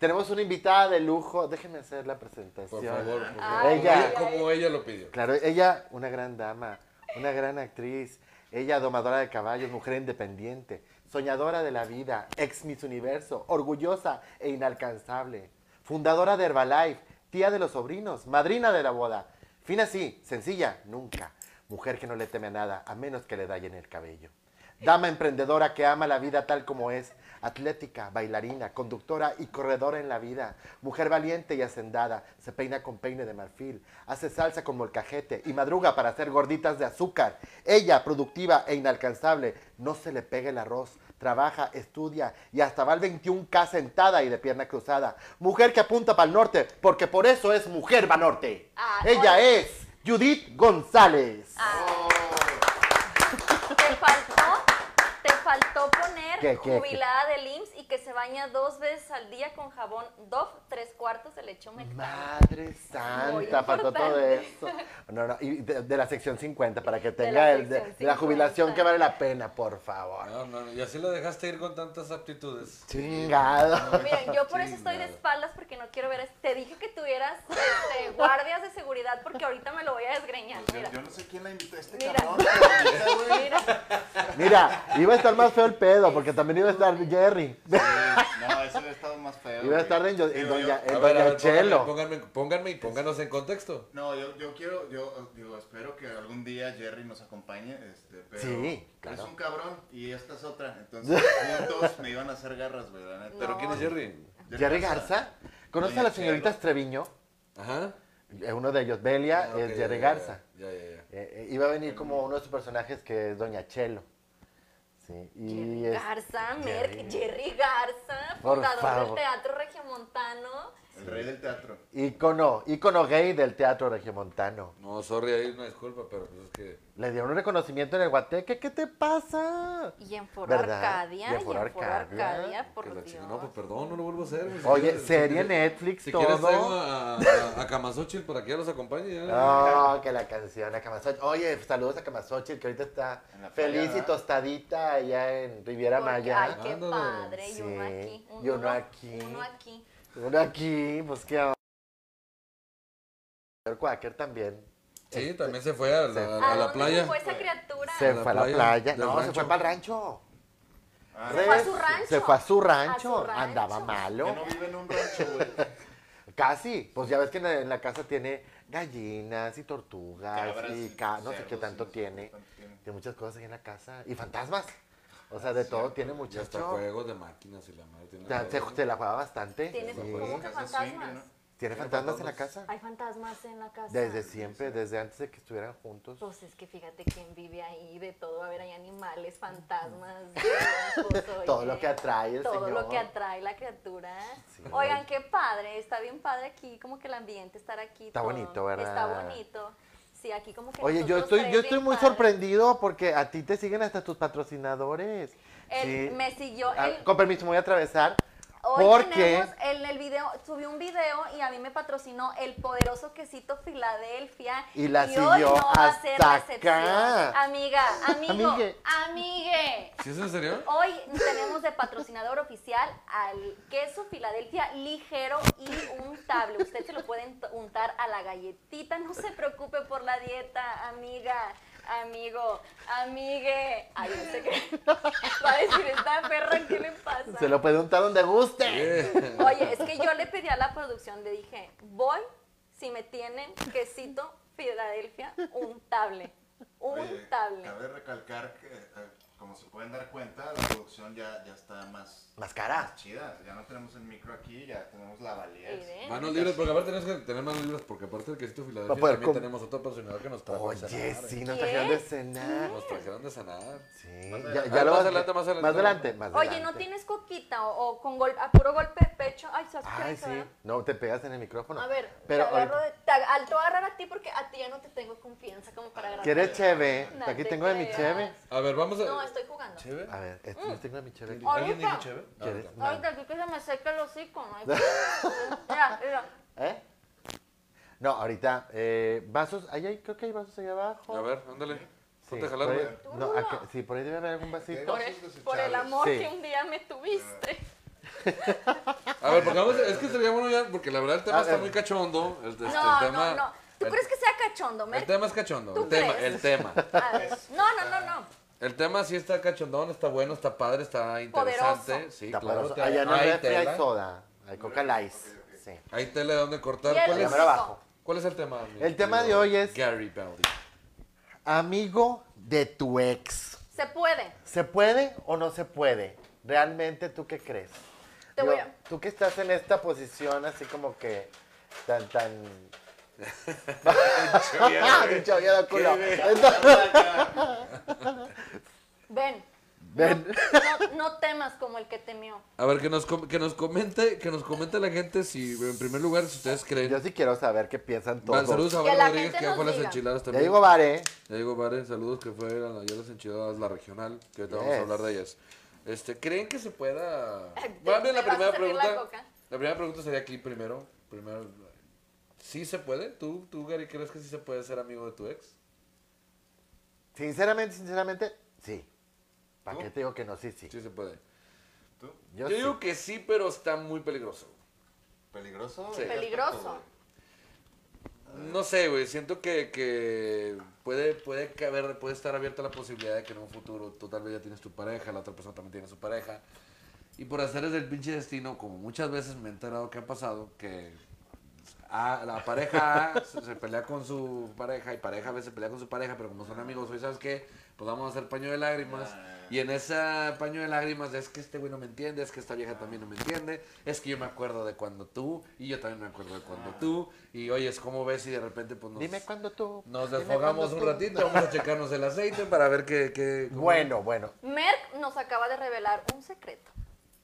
tenemos una invitada de lujo. Déjenme hacer la presentación. Por favor, por favor. Ella-. Como ella lo pidió. Claro, ella, una gran dama, una gran actriz, ella domadora de caballos, mujer independiente, soñadora de la vida, ex Miss Universo, orgullosa e inalcanzable, fundadora de Herbalife, tía de los sobrinos, madrina de la boda, fina sí, sencilla, nunca, mujer que no le teme a nada, a menos que le dañen el cabello. Dama emprendedora que ama la vida tal como es, atlética, bailarina, conductora y corredora en la vida, mujer valiente y hacendada, se peina con peine de marfil, hace salsa con molcajete y madruga para hacer gorditas de azúcar. Ella, productiva e inalcanzable, no se le pega el arroz, trabaja, estudia y hasta va al 21K sentada y de pierna cruzada. Mujer que apunta para el norte, porque por eso es mujer va norte. Ah, Ella es Judith González. Te faltó, te faltó poner ¿Qué, qué, jubilada del IMSS y que se baña dos veces al día con jabón Dove, tres cuartos de leche humectada. Madre Muy santa, faltó todo eso. No, no, y de, de la sección 50 para que De tenga la el de, la jubilación 50. que vale la pena, por favor. No, no, no. Y así la dejaste ir con tantas aptitudes. Chingado. Miren, yo por eso estoy de espaldas porque no quiero ver. Te dije que tuvieras este, guardias de seguridad porque ahorita me lo voy a desgreñar. Pues yo, Mira, yo no sé quién la invitó a este cabrón. mira. Mira, iba a estar más feo el pedo, porque también iba a estar Jerry. sí, No, ese hubiera estado más feo. Iba a estar en, Doña, yo- en A ver, a Doña ver, Chelo. pónganme, pónganme, pónganme y pónganos en contexto. No, yo, yo quiero, yo digo, espero que algún día Jerry nos acompañe, este, pero Sí, claro. es un cabrón y esta es otra, entonces juntos me iban a hacer garras, güey, la neta. ¿Pero quién es Jerry? Jerry Garza. ¿Conoces a Doña las señoritas Chelo. Treviño? Ajá. Eh, Uno de ellos, Belia, Ah, es Jerry ya, Garza. Ya, ya, ya. Eh, eh, iba a venir como uno de sus personajes que es Doña Chelo. Sí, y Jerry Garza, Jerry. Merck, Jerry Garza, fundador del Teatro Regiomontano. El rey del teatro. ícono, ícono gay del teatro regiomontano. No, sorry, ahí una disculpa, pero pues es que... Le dieron un reconocimiento en el Guateque. ¿Qué te pasa? Y en Foro ¿Verdad? Arcadia, Y en Foro Foro Arcadia, Arcadia, por que la Dios. chica- No, pues perdón, no lo vuelvo a hacer. Si Oye, quieres- serie si- Netflix, Si todo. quieres traigo a, a, a Camasochil para que ya los acompañe. Ya. No, que la canción a Camasochil. Oye, saludos a Camasochil, que ahorita está feliz playa, y tostadita allá en Riviera Porque- Maya. Ay, qué Ándale. padre. Y uno Sí, aquí. y uno aquí. Uno aquí. Uno aquí, pues qué onda. El Quaker también. Sí, también se fue a la, Se- a ¿A la dónde playa. se fue esa criatura? Se A la fue a la playa No, se fue para el rancho. Ah, Se fue a su rancho. Se fue a su rancho. A su rancho. Andaba malo. que no vive en un rancho, güey. Casi. Pues ya ves que en la, en la casa tiene gallinas y tortugas Cabras y ca- no sé qué tanto tiene. cuánto tiene. Tiene muchas cosas ahí en la casa. Y fantasmas. O sea, de todo tiene mucho. hasta juegos de máquinas y la madre. tiene Ya, se, todo. se la juega bastante. Tiene Sí. como que Casa swing, fantasmas. ¿no? ¿Tiene fantasmas en la casa? Hay fantasmas en la casa. Desde siempre, desde antes de que estuvieran juntos. Pues es que fíjate quién vive ahí, de todo, a haber hay animales, fantasmas, Todo lo que atrae el todo señor. lo que atrae la criatura. Sí. Oigan, qué padre, está bien padre aquí, como que el ambiente estar aquí. Está todo. bonito, ¿verdad? Está bonito. Sí, aquí como que Oye, yo estoy, yo estoy muy padre. sorprendido porque a ti te siguen hasta tus patrocinadores. Él Sí. me siguió, Ah, él- con permiso, me voy a atravesar. Hoy porque tenemos en el video, subí un video y a mí me patrocinó el poderoso quesito Filadelfia. Y la hoy siguió no va a ser hasta la excepción. acá. Amiga, amigo, Amigue. amigue. ¿Sí es en serio? Hoy tenemos de patrocinador oficial al queso Filadelfia ligero y untable. Usted se lo puede unt- untar a la galletita. No se preocupe por la dieta, amiga, amigo, amigue. Ay, no sé qué. Va a decir esta perra, ¿qué le pasa? se lo puede untar donde guste. Oye, es que yo le pedí a la producción, le dije, voy si me tienen quesito Filadelfia untable. Oye, Untable. cabe recalcar que, como se pueden dar cuenta, la producción ya, ya está más, Más cara. más chida. Ya no tenemos el micro aquí, ya tenemos la valía. Miren. Manos libres, porque aparte tenemos que tener manos libres, porque aparte del quesito Va a Filadelfia poder también com- tenemos otro patrocinador que nos trajo a Oye, cenar, sí, eh. nos ¿Qué? trajeron de cenar. Nos trajeron de cenar. Sí, Más ya, adelante. ya lo Más vas- adelante, más adelante. Más adelante, más Oye, ¿no adelante. tienes coquita o, o con gol- a puro golpe de pecho? Ay, ¿sabes qué Ay, sí. ¿verdad? No, te pegas en el micrófono. A ver, pero te agarro ahorita- de, te, ag- al- te voy a agarrar a ti porque a ti ya no te tengo confianza como para agarrar. ¿Quieres cheve? No Aquí te tengo de mi creas. cheve. A ver, vamos a... No, A ver, este, yo tengo mi cheve. Ahorita. ¿Alguien. Ah. Ay, de aquí que se me seca el hocico, ¿no? Mira, mira. ¿Eh? No, ahorita, eh, vasos, ahí hay, creo que hay vasos ahí abajo. A ver, ándale. Sí, Ponte a por jalar, ahí- güey. no, acá- sí, por ahí debe haber algún vasito. Por el, por el amor Sí. que un día me tuviste. A ver, porque vamos, es que sería bueno ya, porque la verdad el tema A está ver. muy cachondo. El, este, No, el tema, no, no. ¿Tú el, crees que sea cachondo, el Mer? tema es cachondo. ¿Tú El tema, crees? el tema. A ver. No, no, no, no. El tema sí está cachondón, está bueno, está padre, está interesante. Poderoso. Sí, Está claro. poderoso. Allá el hay refri hay soda. Hay coca light. Sí. Hay tela de donde cortar. ¿Cuál es, abajo. cuál es el tema? mi El tema de hoy es- Gary Baldi. Amigo de tu ex. Se puede. ¿Se puede o no se puede? ¿Realmente tú qué crees? Te voy a- Tú que estás en esta posición así como que tan, tan... Culo. Ven. Ven. No, no temas como el que temió. A ver, que nos, com- que nos comente, que nos comente la gente si, en primer lugar, si ustedes creen. Yo sí quiero saber qué piensan todos. saludos a Vale la Rodríguez, que ya fue a las enchiladas Ya también. digo, Vare. Ya digo, Vare, saludos que fue a ayer las enchiladas, la regional, que ahorita vamos a Yes. hablar de ellas. Este, ¿creen que se pueda? ¿Te- Más bien la primera la pregunta. coca? La primera pregunta sería aquí primero. Primero, ¿sí se puede? ¿Tú, tú, Gary, crees que sí se puede ser amigo de tu ex? Sinceramente, sinceramente, sí. ¿Para ¿Tú? qué te digo que no? Sí, sí. Sí se puede. ¿Tú? Yo, Yo sí. digo que sí, pero está muy peligroso. ¿Peligroso? Sí. Peligroso. No sé, güey, siento que, que puede, puede caber, puede estar abierta la posibilidad de que en un futuro tú tal vez ya tienes tu pareja, la otra persona también tiene su pareja. Y por hacer del pinche destino, como muchas veces me he enterado que ha pasado, que a- la pareja A se, se pelea con su pareja y pareja a veces se pelea con su pareja, pero como son amigos, hoy sabes qué, pues vamos a hacer paño de lágrimas. Y en ese paño de lágrimas es que este güey no me entiende, es que esta vieja también no me entiende, es que yo me acuerdo de cuando tú y yo también me acuerdo de cuando tú. Y oye, es como ves y de repente pues nos, Dime cuándo tú. nos desfogamos un ratito, vamos a checarnos el aceite para ver qué... qué cómo- Bueno, bueno. Merck nos acaba de revelar un secreto.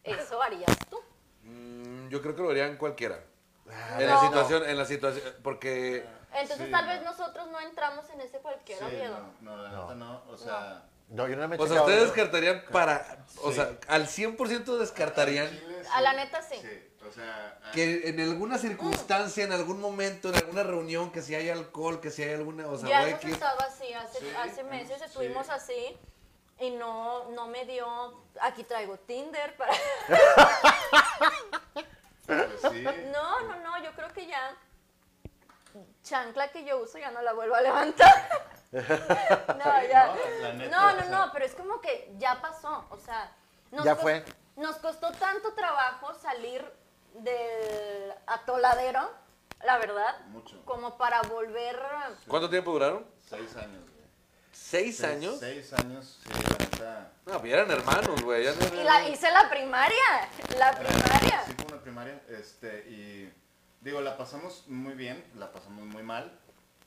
Eso harías tú. Mm, yo creo que lo harían cualquiera. Ah, En la No. situación, en la situación, porque... Entonces Sí, tal no. vez nosotros no entramos en ese cualquiera Sí, miedo. no, no, la neta no. O sea, No, yo no me he O sea, ustedes descartarían para... O Sí. sea, al 100% descartarían A la neta, sí. Sí, o sea, ah, que en alguna circunstancia, en algún momento, en alguna reunión, que si hay alcohol, que si hay alguna... O sea, ya hemos que... estado así, hace, Sí, hace meses sí. estuvimos así y no, no me dio, aquí traigo Tinder para... sí. No, no, no, yo creo que ya chancla que yo uso ya no la vuelvo a levantar. No, ya. No, neta, No, o no, sea. no, pero es como que ya pasó, o sea, nos Ya fue. Nos costó tanto trabajo salir del atoladero, la verdad, Mucho. como para volver ¿Cuánto tiempo duraron? Seis años, güey. ¿Seis Seis- años? Seis años, sí, neta. No, pues ya eran hermanos, güey. ya no- y la hice la primaria, la primaria. Sí, fue una primaria. Este, y digo, la pasamos muy bien, la pasamos muy mal.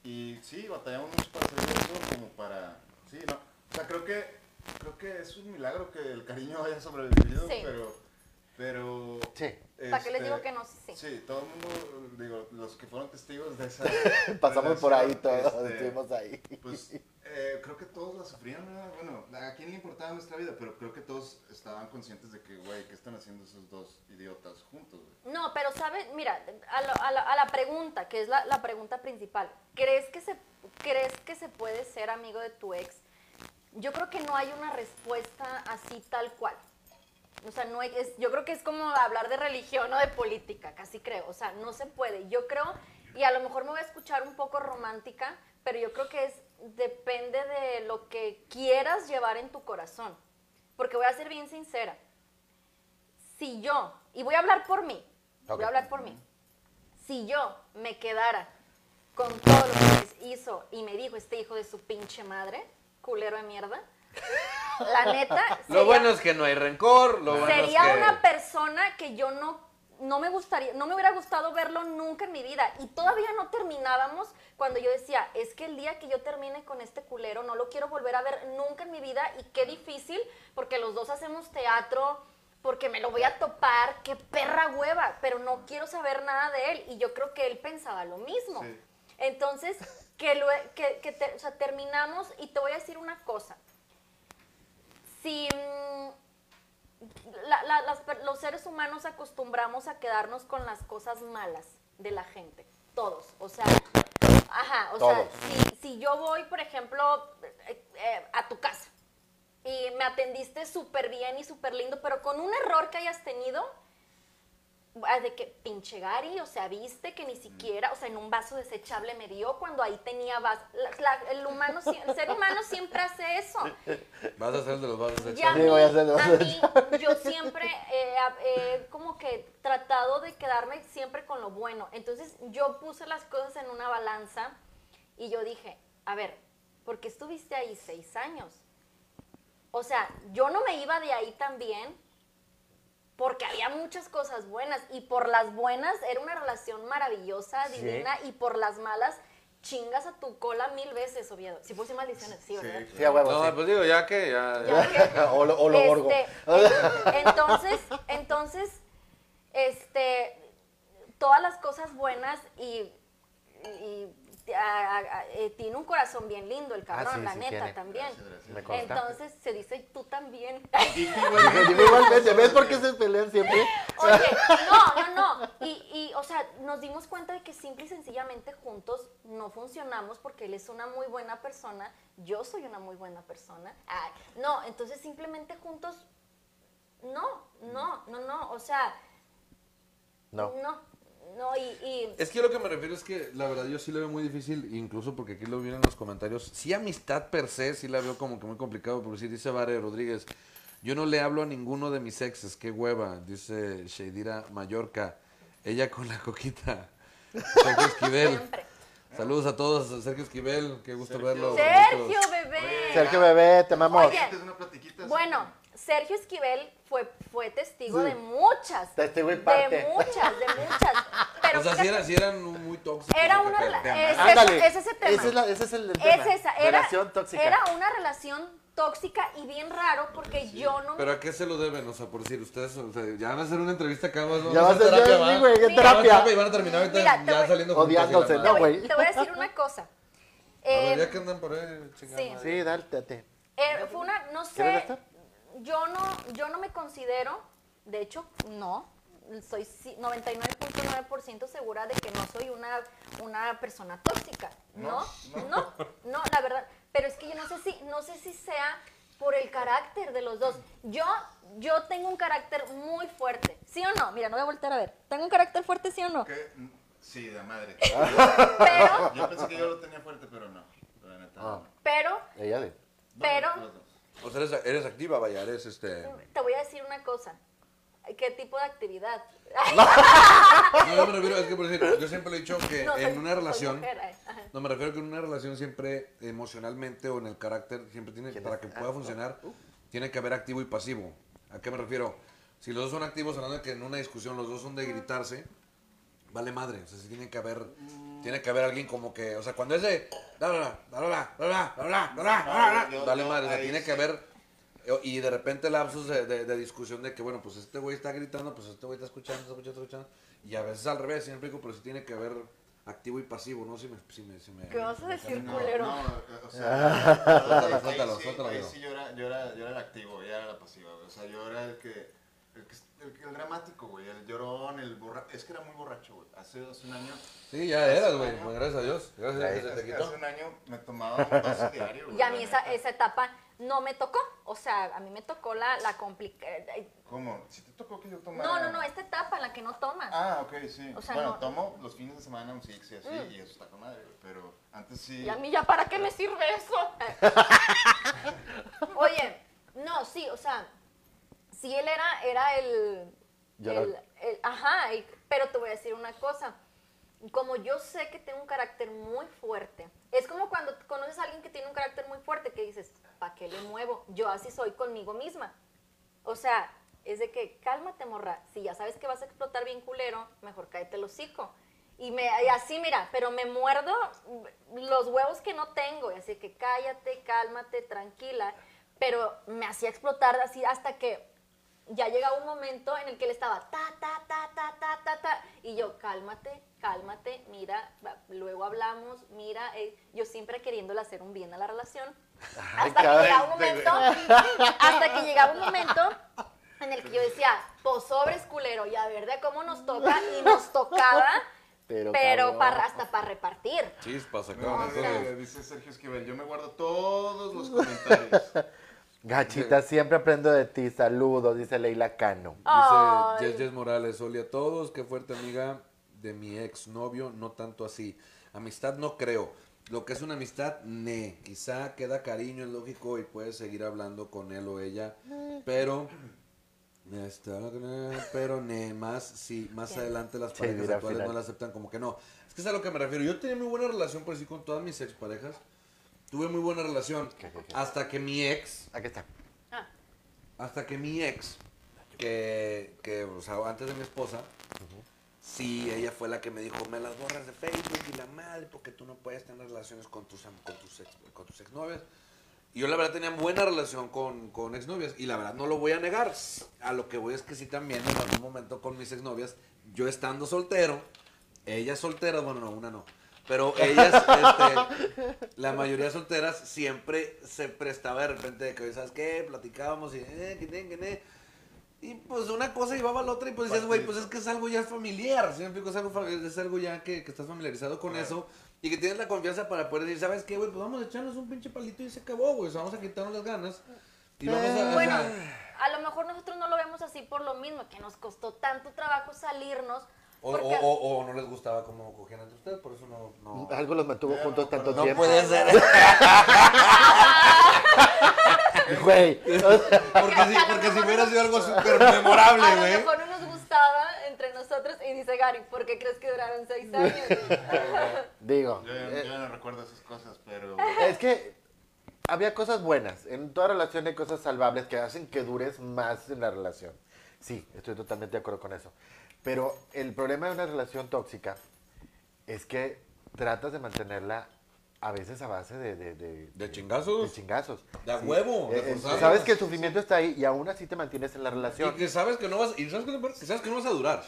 Y sí, batallamos mucho para hacer eso, como para. Sí, no. O sea, creo que. Creo que es un milagro que el cariño haya sobrevivido, Sí. pero. Pero. Sí. ¿Para qué les este, digo que no? Sí, sí. Sí, todo el mundo, digo, los que fueron testigos de esa. Pasamos por ahí todos, este, estuvimos ahí. Pues eh, creo que todos la sufrían, ¿verdad? Bueno, a quién le importaba nuestra vida, pero creo que todos estaban conscientes de que, güey, ¿qué están haciendo esos dos idiotas juntos, güey? No, pero sabes, mira, a, lo- a la, a la pregunta, que es la, la pregunta principal, ¿crees que, se, ¿crees que se puede ser amigo de tu ex? Yo creo que no hay una respuesta así tal cual. O sea, no hay- es, yo creo que es como hablar de religión o de política, casi creo. O sea, no se puede. Yo creo, y a lo mejor me voy a escuchar un poco romántica, pero yo creo que es, depende de lo que quieras llevar en tu corazón. Porque voy a ser bien sincera. Si yo, y voy a hablar por mí, voy a hablar por mí. Si yo me quedara con todo lo que hizo y me dijo este hijo de su pinche madre, culero de mierda, la neta, Lo sería- bueno es que no hay rencor, lo bueno sería es que... una persona que yo no no me gustaría, no me hubiera gustado verlo nunca en mi vida. Y todavía no terminábamos cuando yo decía, es que el día que yo termine con este culero, no lo quiero volver a ver nunca en mi vida. Y qué difícil, porque los dos hacemos teatro, porque me lo voy a topar, qué perra hueva, pero no quiero saber nada de él. Y yo creo que él pensaba lo mismo. Sí. Entonces, que, lue- que, que te- o sea, terminamos y te voy a decir una cosa. Si mm, la- la- las per- los seres humanos acostumbramos a quedarnos con las cosas malas de la gente, todos, o sea, ajá, o Todos. sea, si, si yo voy, por ejemplo, eh, eh, a tu casa y me atendiste súper bien y súper lindo, pero con un error que hayas tenido, de que pinche Gary, o sea, viste que ni siquiera, o sea, en un vaso desechable me dio cuando ahí tenía vaso. La- la- el humano, el ser humano siempre hace eso. Vas a ser el de los vasos de a Sí, mí, voy a hacer los a mí, yo siempre eh, eh, como que tratado de quedarme siempre con lo bueno. Entonces yo puse las cosas en una balanza y yo dije, a ver, ¿por qué estuviste ahí seis años? O sea, yo no me iba de ahí también porque había muchas cosas buenas y por las buenas era una relación maravillosa, Sí. divina y por las malas chingas a tu cola mil veces, Oviedo. Si puse maldiciones, sí, ¿verdad? Sí, a huevo, No, sí. pues digo, ya que ya. Ya o lo, o lo borgo. este, en- entonces, entonces, este, todas las cosas buenas y, y- a- a- eh, tiene un corazón bien lindo el cabrón, Ah, sí, la sí neta tiene. también. Gracias, gracias. Entonces se dice tú también. Digo, igualmente, ¿ves por qué se pelean siempre? Oye, no, no, no. Y, y, o sea, nos dimos cuenta de que simple y sencillamente juntos no funcionamos porque él es una muy buena persona, yo soy una muy buena persona. Ay, no, entonces simplemente juntos, no, no, no, no. O sea, No. no, no, y, y Es que lo que me refiero es que la verdad yo sí lo veo muy difícil, incluso porque aquí lo vi en los comentarios. Sí, amistad per se, sí la veo como que muy complicado. Por decir, dice Vare Rodríguez, yo no le hablo a ninguno de mis exes, qué hueva, dice Sheidira Mallorca. Ella con la coquita. Sergio Esquivel. siempre. Saludos a todos, Sergio Esquivel, qué gusto Sergio. verlo. Sergio, bebé. Sergio Bebé, te amamos. Oye. Bueno, Sergio Esquivel fue, fue testigo Sí. de muchas. Testigo y parte. De muchas, de muchas. Pero o sea, si eran, sí eran muy tóxicos. Era una pero- rela- es, es ese tema. Ese es, la- ese es el tema. Es esa, era, Relación tóxica. era una relación tóxica y bien raro porque yo no ¿Pero a qué se lo deben? O sea, por decir, ustedes o sea, ya van a hacer una entrevista acá, ¿no? Ya Van va a ser terapia, ya, ¿va? sí, güey, qué terapia. y van a terminar ahorita Mira, ya voy- saliendo Odiándose, no, voy, güey. te voy a decir una cosa. A Eh, ver, ya que andan por ahí, chingada sí. Sí, dale, date. eh, fue una, no ¿Quieres sé? Yo no, yo no me considero, de hecho, no, soy ci- 99.9% segura de que no soy una, una persona tóxica. No, no, no, la verdad. Pero es que yo no sé si, no sé si sea por el carácter de los dos. Yo, yo tengo un carácter muy fuerte, ¿sí o no? Mira, no voy a voltear a ver. ¿Tengo un carácter fuerte, sí o no? ¿Qué? Sí, de madre. Pero, Yo pensé que yo lo tenía fuerte, pero no. Ah. pero, Ella de. pero. O sea, eres, eres activa, vaya, eres este... te voy a decir una cosa. ¿Qué tipo de actividad? No, yo me refiero, es que por decir, yo siempre le he dicho que No, soy- en una relación... mujer, eh. No, me refiero que en una relación siempre emocionalmente o en el carácter, siempre tiene, ¿Quién para que pueda funcionar, tiene que haber activo y pasivo. ¿A qué me refiero? Si los dos son activos, hablando de que en una discusión los dos son de gritarse, vale madre. O sea, si tiene que haber. Tiene que haber alguien como que. O sea, cuando es de. Dale madre. O sea, tiene que haber. Y de repente lapsus de, de, de discusión de que, bueno, pues este güey está gritando, pues este güey está escuchando, está escuchando, está escuchando. Y a veces al revés, siempre explico, pero sí tiene que haber activo y pasivo, ¿no? Si me, si me, si me ¿Qué vas a decir, culero? No, o sea, suéltalo, suéltalo. Ahí sí yo era, el activo, ella era la pasiva. O sea, yo era el que, el que el, dramático, güey, el llorón, el borracho. Es que era muy borracho, güey. Hace, hace un año, Sí, ya eras, güey. Pues gracias a Dios. Gracias a. Dios hace, un año me tomaba un diario, güey. Y a mí esa, esa etapa no me tocó. O sea, a mí me tocó la, la complicada. ¿Cómo? ¿Si te tocó que yo tomara? No, no, no, esta etapa en la que no tomas. Ah, ok, sí. O sea, bueno, no- tomo los fines de semana un six y así, Mm. y eso está con madre, güey. Pero antes sí. Y a mí ya, ¿para qué me sirve eso? Oye, no, sí, o sea, sí él era, era el, el- el- ajá, pero te voy a decir una cosa. Como yo sé que tengo un carácter muy fuerte, es como cuando conoces a alguien que tiene un carácter muy fuerte que dices, ¿para qué le muevo? Yo así soy conmigo misma. O sea, es de que cálmate, morra. Si ya sabes que vas a explotar bien culero, mejor cállate el hocico. Y, me, y así, mira, pero me muerdo los huevos que no tengo. Y así que cállate, cálmate, tranquila. Pero me hacía explotar así hasta que ya llegaba un momento en el que él estaba ta, ta, ta, ta, ta, ta, ta. Y yo, cálmate, cálmate, mira, luego hablamos, mira, eh, yo siempre queriéndole hacer un bien a la relación. Ay, Hasta que llegaba un momento, hasta que llegaba un momento en el que yo decía, pues sobres culero, y a ver de cómo nos toca, y nos tocaba, Pero, pero, para, hasta para repartir. Chispas No, acá. dice, dice Sergio Esquivel, yo me guardo todos los comentarios. Gachita, siempre aprendo de ti. Saludos, dice Leila Cano. Dice Jess Jess Morales, hola a todos, qué fuerte amiga de mi ex novio, no tanto así. Amistad no creo. Lo que es una amistad, ne. Quizá queda cariño, es lógico, y puedes seguir hablando con él o ella. Pero, pero ne, más si más adelante las Sí, parejas actuales final. no la aceptan como que no. Es que es a lo que me refiero. Yo tenía muy buena relación por sí con todas mis exparejas. Tuve muy buena relación. ¿Qué, qué, qué? Hasta que mi ex Aquí está. Ah, hasta que mi ex, que, que o sea, antes de mi esposa, sí, ella fue la que me dijo, me las borras de Facebook y la madre, porque tú no puedes tener relaciones con tus, con tus, ex, con tus exnovias. Y yo la verdad tenía buena relación con, con exnovias y la verdad no lo voy a negar. A lo que voy es que sí también en algún momento con mis exnovias, yo estando soltero, ellas solteras, bueno, no, una no. Pero ellas, este, la mayoría solteras, siempre se prestaba de repente de que, ¿sabes qué? Platicábamos y, eh, que ne, que ne. Y pues una cosa llevaba a la otra y pues decías, güey, pues es que es algo ya familiar, ¿sí me explico? Es algo, es algo ya que, que estás familiarizado con eso y que tienes la confianza para poder decir, ¿sabes qué, güey? Pues vamos a echarnos un pinche palito y se acabó, güey, o sea, vamos a quitarnos las ganas y vamos a... Bueno, a lo mejor nosotros no lo vemos así por lo mismo, que nos costó tanto trabajo salirnos. O, o, o- o no les gustaba cómo cogían entre ustedes, por eso no... no... Algo los mantuvo juntos tanto No tiempo. puede ser. Güey. Porque si, porque si hubiera no- sido algo súper memorable, A lo güey. mejor no nos gustaba entre nosotros y dice Gary, ¿por qué crees que duraron seis años? digo. Yo, eh, yo ya no recuerdo esas cosas, pero... Es que había cosas buenas. En toda relación hay cosas salvables que hacen que dures más en la relación. Sí, estoy totalmente de acuerdo con eso. Pero el problema de una relación tóxica es que tratas de mantenerla a veces a base de... ¿De, de, ¿De chingazos? De chingazos. De a huevo, de Eh, eh, sabes que el sufrimiento está ahí y aún así te mantienes en la Y relación. que sabes que no vas, y sabes que? Que sabes que no vas a durar.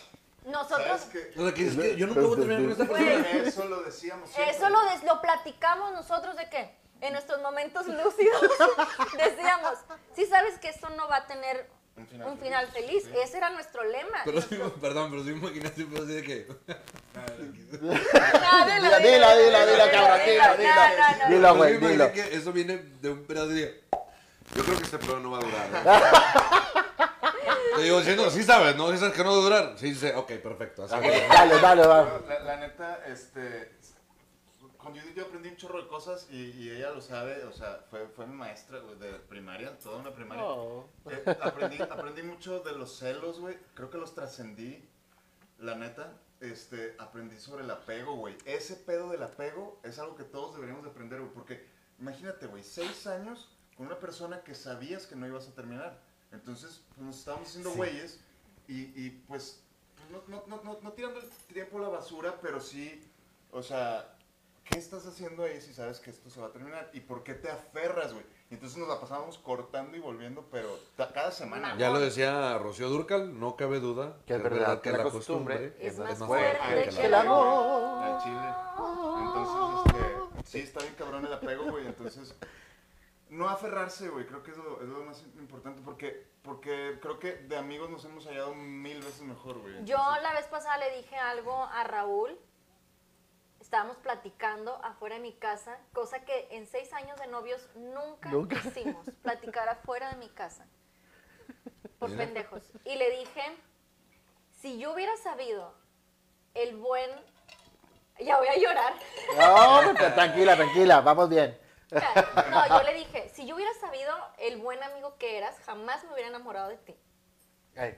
Nosotros, ¿Sabes qué? O sea, que, es que yo nunca voy a terminar con esta persona. Eso lo decíamos siempre. eso lo, des- lo platicamos nosotros de que en nuestros momentos lúcidos decíamos, si sabes que esto no va a tener Un final un final feliz, feliz, sí. ese era nuestro lema. Pero sí, perdón, pero sí me imaginé siempre así de que. Dilo, dilo, dilo, dilo, cabrón, dilo, no, dilo. Pero güey, dilo. eso viene de un pedazo de. Yo creo que este pedo no va a durar. Te digo, no, sí sabes, ¿no? Sí sabes que no va a durar. Sí, sí, ok, perfecto. así Dale, dale, dale. La, la neta, este. Con Judith yo aprendí un chorro de cosas y, y ella lo sabe, o sea, fue, fue mi maestra güey, de primaria, toda una primaria. Oh. Eh, aprendí, aprendí mucho de los celos, güey. Creo que los trascendí, la neta. Este, aprendí sobre el apego, güey. Ese pedo del apego es algo que todos deberíamos de aprender, güey. Porque imagínate, güey, seis años con una persona que sabías que no ibas a terminar. Entonces, pues, nos estábamos haciendo Sí. güeyes y, y, pues, pues, no, no, no, no, no tirando el tiempo a la basura, pero sí, o sea, ¿qué estás haciendo ahí si sabes que esto se va a terminar? ¿Y por qué te aferras, güey? Y entonces nos la pasábamos cortando y volviendo, pero cada semana. Ya lo decía Rocío Durcal, no cabe duda. Que es verdad que la costumbre es más fuerte fuerte que que el amor. Al chile. Entonces, este, sí, está bien cabrón el apego, güey. Entonces, no aferrarse, güey. Creo que es lo, es lo más importante porque, porque creo que de amigos nos hemos hallado mil veces mejor, güey. Yo la vez pasada le dije algo a Raúl. Estábamos platicando afuera de mi casa, cosa que en seis años de novios nunca, Nunca. hicimos, platicar afuera de mi casa. Por pendejos. Y le dije, si yo hubiera sabido el buen... Ya voy a llorar. No, tranquila, tranquila, vamos bien. No, yo le dije, si yo hubiera sabido el buen amigo que eras, jamás me hubiera enamorado de ti. Ay,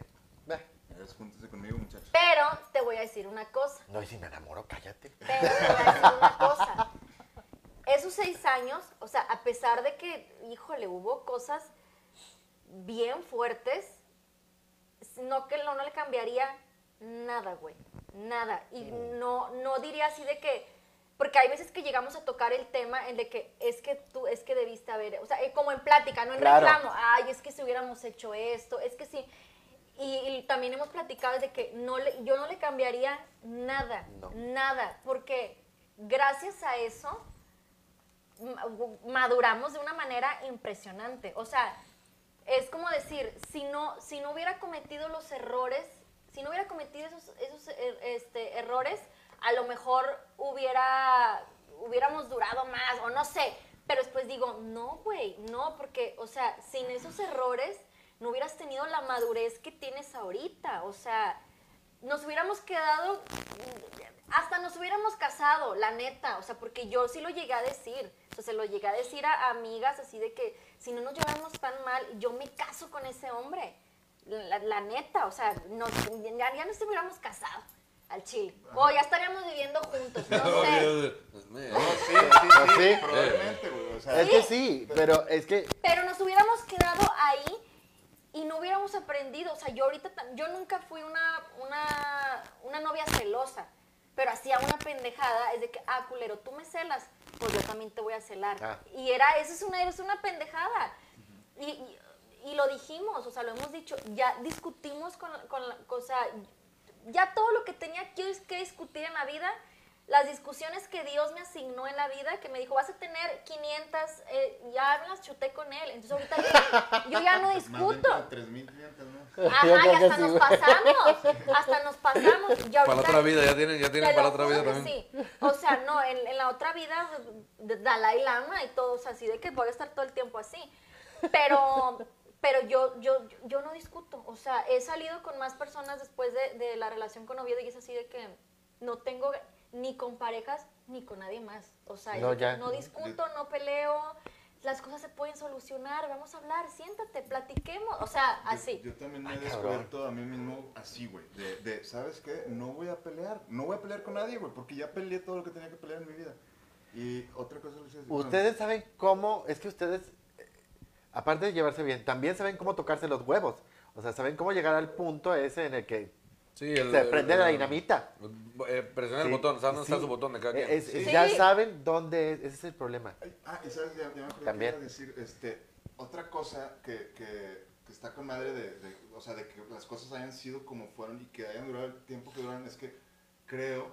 conmigo, muchachos. Pero te voy a decir una cosa. No, y si me enamoro, cállate. Pero te voy a decir una cosa. Esos seis años, o sea, a pesar de que, híjole, hubo cosas bien fuertes, no que no, no le cambiaría nada, güey. Nada. Y no, no diría así de que. Porque hay veces que llegamos a tocar el tema en de que es que tú, es que debiste haber, o sea, eh, como en plática, no en Claro. reclamo. Ay, es que si hubiéramos hecho esto, es que sí. Y, y también hemos platicado de que no le, yo no le cambiaría nada, No. nada, porque gracias a eso ma- maduramos de una manera impresionante. O sea, es como decir, si no, si no hubiera cometido los errores, si no hubiera cometido esos, esos er- este, errores, a lo mejor hubiera, hubiéramos durado más, o no sé. Pero después digo, no, güey, no, porque, o sea, sin esos errores no hubieras tenido la madurez que tienes ahorita. O sea, nos hubiéramos quedado, hasta nos hubiéramos casado, la neta. O sea, porque yo sí lo llegué a decir. O sea, se lo llegué a decir a amigas así de que si no nos llevamos tan mal, yo me caso con ese hombre. La, la neta, o sea, nos, ya, ya nos hubiéramos casado al chile. O ya estaríamos viviendo juntos, no sé. No, sí, sí, sí, ¿Sí? probablemente, güey. O sea, Es que sí, pero es que Pero nos hubiéramos quedado ahí y no hubiéramos aprendido. O sea, yo ahorita, yo nunca fui una, una, una novia celosa, pero hacía una pendejada, es de que, ah, culero, tú me celas, pues yo también te voy a celar. Ah. Y era, eso es una, es una pendejada. Y, y, y lo dijimos, o sea, lo hemos dicho, ya discutimos con, con la cosa, ya todo lo que tenía que, que discutir en la vida, las discusiones que Dios me asignó en la vida, que me dijo, vas a tener 500, eh, ya me las chuté con él. Entonces ahorita yo, yo ya no más discuto. de 3.500, ¿no? Ajá, y hasta sí, nos pasamos, hasta nos pasamos. Y Para ahorita- la otra vida, ya tienen, ya tienen para la otra vida también. Sí. O sea, no, en, en la otra vida, Dalai Lama y todo, o sea, así de que voy a estar todo el tiempo así. Pero, pero yo, yo, yo no discuto. O sea, he salido con más personas después de, de la relación con Oviedo y es así de que no tengo ni con parejas ni con nadie más. O sea, No, ya. no discuto, no peleo. Las cosas se pueden solucionar, vamos a hablar, siéntate, platiquemos. O sea, Yo- así. Yo, también me he cabrón. descubierto a mí mismo así, güey. De, de, ¿sabes qué? No voy a pelear. No voy a pelear con nadie, güey, porque ya peleé todo lo que tenía que pelear en mi vida. Y otra cosa les ustedes saben cómo, es que ustedes, eh, aparte de llevarse bien, también saben cómo tocarse los huevos. O sea, saben cómo llegar al punto ese en el que Sí, el, se el- prende la dinamita. Eh, presiona el botón, ¿sabes dónde sí. está su botón de cada quien? Es- Sí. Ya saben dónde es, ese es el problema. Ah, y sabes, ya, ya me También. que iba a decir, este, otra cosa que, que, que está con madre de, de- o sea, de que las cosas hayan sido como fueron y que hayan durado el tiempo que duran, es que creo,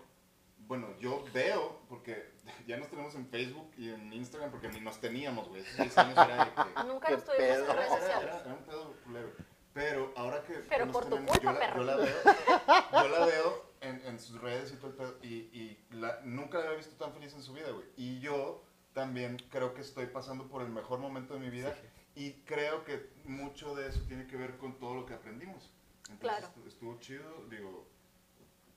bueno, yo veo, porque ya nos tenemos en Facebook y en Instagram, porque ni nos teníamos, güey, esos 10 años era de que... Nunca nos tuvimos en pedo. redes Era, sociales. era- era un pedo culero. Pero ahora que. Pero por tu tenemos, culpa, yo la, perro. Yo la veo, yo la veo en, en sus redes y todo el pedo. Y, y la- nunca la había visto tan feliz en su vida, güey. Y yo también creo que estoy pasando por el mejor momento de mi vida. Y creo que mucho de eso tiene que ver con todo lo que aprendimos. Entonces Claro. estu- estuvo chido, digo.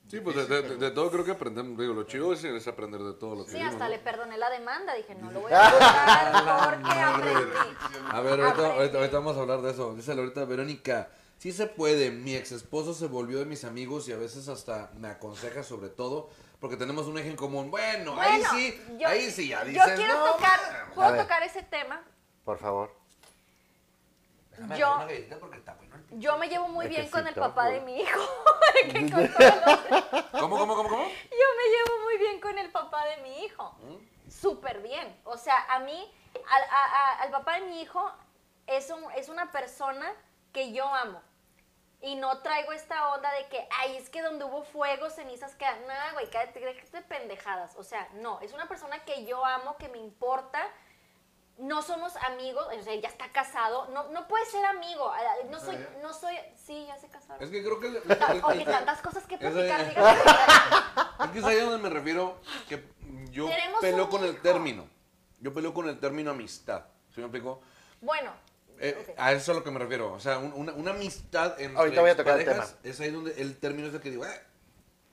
Sí, pues de, todo creo que aprendemos. Digo, lo chido es, es aprender de todo lo que Sí, hasta ¿no? le perdoné la demanda. Dije, no lo voy a contar porque aprendí. A ver, ahorita, Aprendí. ahorita, ahorita vamos a hablar de eso. Dice ahorita Verónica, sí se puede. Mi ex esposo se volvió de mis amigos y a veces hasta me aconseja sobre todo porque tenemos un eje en común. Bueno, ahí sí, yo- ahí sí ya Yo dices, quiero no, tocar, A ¿puedo ver. tocar ese tema? Por favor. Déjame yo- una porque está Yo me llevo muy bien con el papá de mi hijo. ¿Cómo, cómo, cómo, cómo? Yo me llevo muy bien con el papá de mi hijo. ¿Mm? Súper bien. O sea, a mí, al, a- a- al papá de mi hijo es, un- es una persona que yo amo. Y no traigo esta onda de que, ay, es que donde hubo fuego, cenizas quedan. Nada, güey, déjate de pendejadas. O sea, no, es una persona que yo amo, que me importa. No somos amigos, o sea, ya está casado. No, no puede ser amigo. ah, No soy, ¿Ya? no soy, sí, ya se casaron. Es que creo que... Oye, tantas cosas que platicar, dígame. Es que es ahí donde me refiero que yo peleo con el término. Yo peleo con el término amistad. ¿Sí me explico? Bueno, Eh. A eso es a lo que me refiero. O sea, un- una, una amistad entre Ahorita voy a tocar el parejas, Es ahí donde el término es el que digo, eh,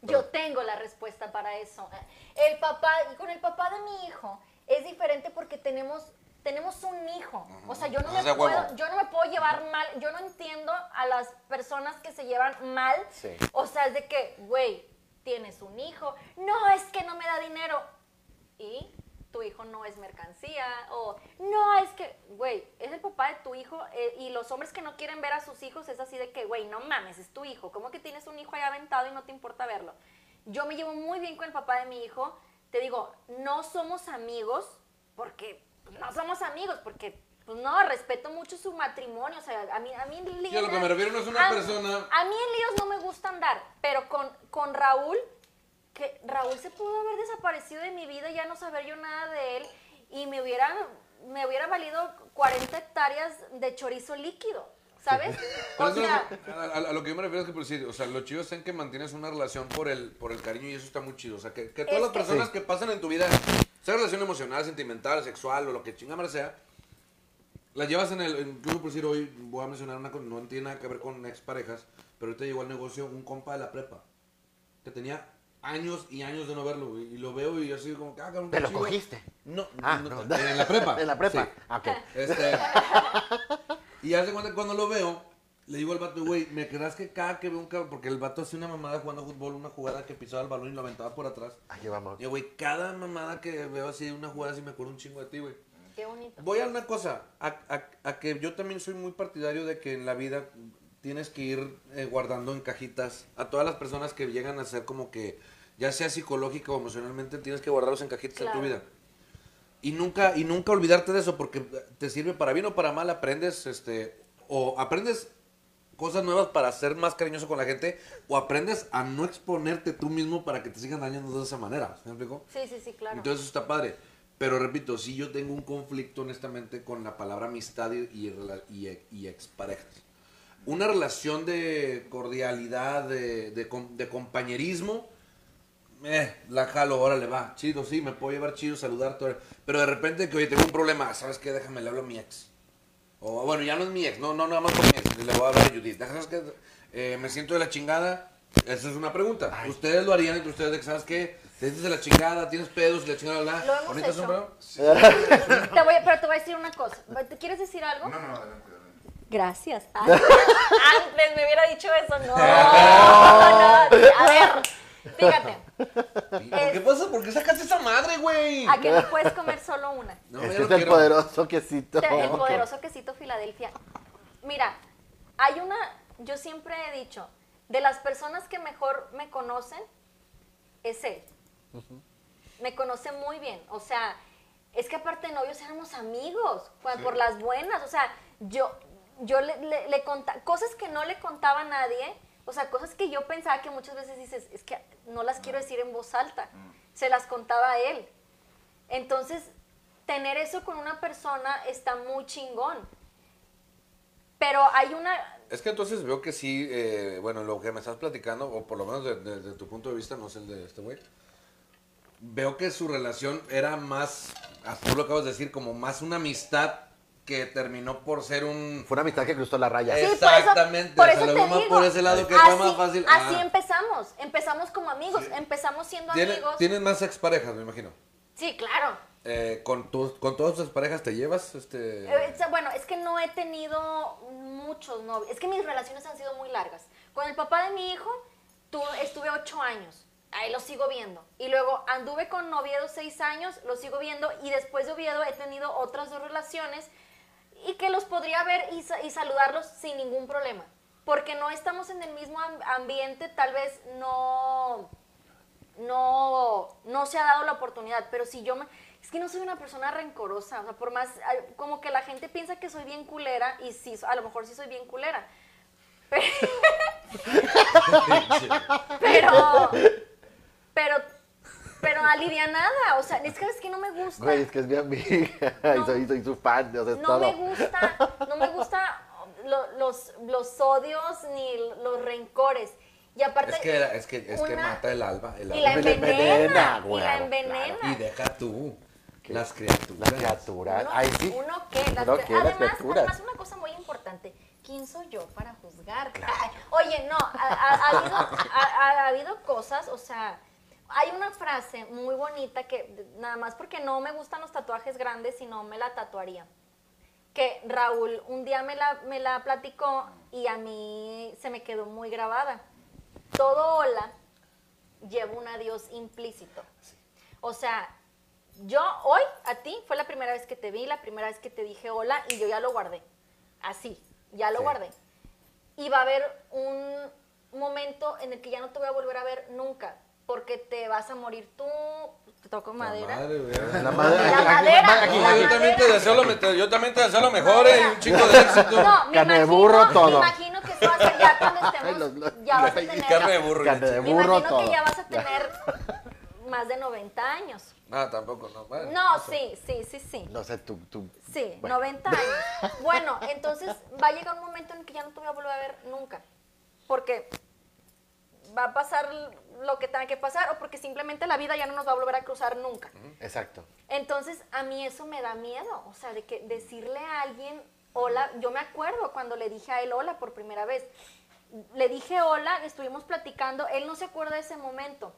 Yo tengo la respuesta para eso. El papá, y con el papá de mi hijo, es diferente porque tenemos, tenemos un hijo. O sea, yo no, me puedo, yo no me puedo llevar mal. Yo no entiendo a las personas que se llevan mal. Sí. O sea, es de que, güey, tienes un hijo. No, es que no me da dinero. Y tu hijo no es mercancía. O, no, es que, güey, es el papá de tu hijo. eh, y los hombres que no quieren ver a sus hijos es así de que, güey, no mames, es tu hijo. ¿Cómo que tienes un hijo ahí aventado y no te importa verlo? Yo me llevo muy bien con el papá de mi hijo. Te digo, no somos amigos porque no somos amigos, porque pues no, respeto mucho su matrimonio. O sea, a mí, a mí en Yo a lo que me refiero no es una a- persona- A mí en líos no me gusta andar, pero con, con Raúl, que Raúl se pudo haber desaparecido de mi vida y ya no saber yo nada de él y me hubiera, me hubiera valido 40 hectáreas de chorizo líquido, ¿sabes? O sea, a, a- a lo que yo me refiero es que, por decir, o sea, lo chido es en que mantienes una relación por el, por el cariño y eso está muy chido. O sea, que, que todas las que- personas Sí. que pasan en tu vida sea relación emocional, sentimental, sexual o lo que chingada sea, la llevas en el, incluso por decir hoy, voy a mencionar una cosa, no tiene nada que ver con exparejas, pero ahorita llegó al negocio un compa de la prepa, que tenía años y años de no verlo, y lo veo y yo así como, ah, cabrón, ¿Te lo chido". cogiste? No, Ah, no, no. en la prepa. En la prepa. Sí. Ah, ok. Este, y hace cuenta que cuando lo veo, le digo al vato, güey, ¿me creas que cada que veo un cabrón, porque el vato hacía una mamada jugando fútbol, una jugada que pisaba el balón y lo aventaba por atrás. Aquí vamos. Y yo, güey, cada mamada que veo así, una jugada así, me acuerdo un chingo de ti, güey. Qué bonito. Voy a una cosa, a, a- a que yo también soy muy partidario de que en la vida tienes que ir eh, guardando en cajitas a todas las personas que llegan a ser como que, ya sea psicológica o emocionalmente, tienes que guardarlos en cajitas en tu Claro. vida. Y nunca, y nunca olvidarte de eso, porque te sirve para bien o para mal, aprendes, este, o aprendes cosas nuevas para ser más cariñoso con la gente, o aprendes a no exponerte tú mismo para que te sigan dañando de esa manera. ¿Me explico? Sí, sí, sí, claro. Entonces eso está padre. Pero repito, sí yo tengo un conflicto honestamente con la palabra amistad y, y, y, exparejas. Una relación de cordialidad, de, de, com- de compañerismo, eh, la jalo, órale, va, chido, sí, me puedo llevar chido, saludar, todo. Pero de repente que, oye, tengo un problema, ¿sabes qué? Déjame, le hablo a mi ex. O bueno, ya no es mi ex, no, no, nada más con mi ex, le voy a hablar a Judith. ¿Sabes qué? Eh, me siento de la chingada. Esa es una pregunta. ¿Ustedes lo harían entre ustedes de que, ¿sabes qué? Te sientes de la chingada, tienes pedos y la chingada, bla, bla. Lo hemos ¿Ahorita es un hecho. pedo? Te voy, pero te voy a decir una cosa. ¿Te quieres decir algo? No, no, no, adelante, adelante. Gracias. Ay, Antes me hubiera dicho eso. No, no, no. A ver, fíjate. ¿Por qué pasa? ¿Por qué sacaste esa madre, güey? ¿A qué no puedes comer solo una? No, es ya que no es el quiero. poderoso quesito. El poderoso quesito Filadelfia. Mira, hay una, yo siempre he dicho, de las personas que mejor me conocen, es él. Me conoce muy bien. O sea, es que aparte de novios éramos amigos, Sí. por las buenas. O sea, yo, yo le, le, le conta- cosas que no le contaba a nadie, o sea, cosas que yo pensaba que muchas veces dices, es que no las quiero decir en voz alta. Se las contaba a él. Entonces, tener eso con una persona está muy chingón. Pero hay una... Es que entonces veo que sí, eh, bueno, lo que me estás platicando, o por lo menos de- de- desde tu punto de vista, no sé el de este güey, veo que su relación era más, tú lo acabas de decir, como más una amistad que terminó por ser un... Fue una amistad que cruzó la raya. Sí. por eso- Exactamente, por o eso, sea, lo te digo, por ese lado que fue más así- fácil. Así Ah. empezamos, empezamos como amigos, empezamos siendo Tiene- amigos. Tienes más exparejas, me imagino. Sí, claro. Eh, ¿con, tus, ¿Con todas tus parejas te llevas? Este... Eh, bueno, es que no he tenido muchos novios. Es que mis relaciones han sido muy largas. Con el papá de mi hijo tu- estuve ocho años. Ahí lo sigo viendo. Y luego anduve con Oviedo seis años, lo sigo viendo. Y después de Oviedo he tenido otras dos relaciones y que los podría ver y, y saludarlos sin ningún problema. Porque no estamos en el mismo am- ambiente, tal vez no, no, no se ha dado la oportunidad. Pero si yo me... Es que no soy una persona rencorosa, o sea, por más, como que la gente piensa que soy bien culera, y sí, a lo mejor sí soy bien culera. Pero, pero, pero alivianada, o sea, es que es que no me gusta. Güey, es que es mi amiga. No. y soy, soy su fan. O sea, es no todo. me gusta, no me gusta lo- los, los odios ni los rencores. Y aparte, Es que, es que, es que mata el alba. El y la alba. Me la envenena, envenena, y güey, la claro. envenena. Y deja tú. ¿Qué? Las criaturas. La criatura. Uno, Ay, sí. uno las las además, criaturas. además una cosa muy importante, ¿quién soy yo para juzgar? Oye, no, ha, ha- ha habido, ha- ha habido cosas, o sea, hay una frase muy bonita que nada más porque no me gustan los tatuajes grandes, sino me la tatuaría. Que Raúl un día me la, me la platicó y a mí se me quedó muy grabada. Todo hola lleva un adiós implícito. O sea, yo hoy a ti fue la primera vez que te vi, la primera vez que te dije hola y yo ya lo guardé. Así, ya lo Sí. guardé. Y va a haber un momento en el que ya no te voy a volver a ver nunca, porque te vas a morir tú, te toco madera. Madre, güey. La madre. La aquí, madera, aquí, la aquí, yo, también te deseo lo, me- yo también te deseo lo mejor, eh, un chingo de éxito. No, me Carne de imagino, burro, me todo. imagino que eso va a ser ya cuando estemos, ya vas a y tener, Carne de burro. y la Carne de me burro, imagino todo. que ya vas a tener más de 90 años. Ah, tampoco, no. Bueno, No, sí, sí, sí, sí. No sé, tú. tú Sí, Bueno. 90 años. Bueno, entonces va a llegar un momento en que ya no te voy a volver a ver nunca. Porque va a pasar lo que tenga que pasar o porque simplemente la vida ya no nos va a volver a cruzar nunca. Exacto. Entonces, a mí eso me da miedo, o sea, de que decirle a alguien hola, yo me acuerdo cuando le dije a él hola por primera vez. Le dije hola, estuvimos platicando, él no se acuerda de ese momento,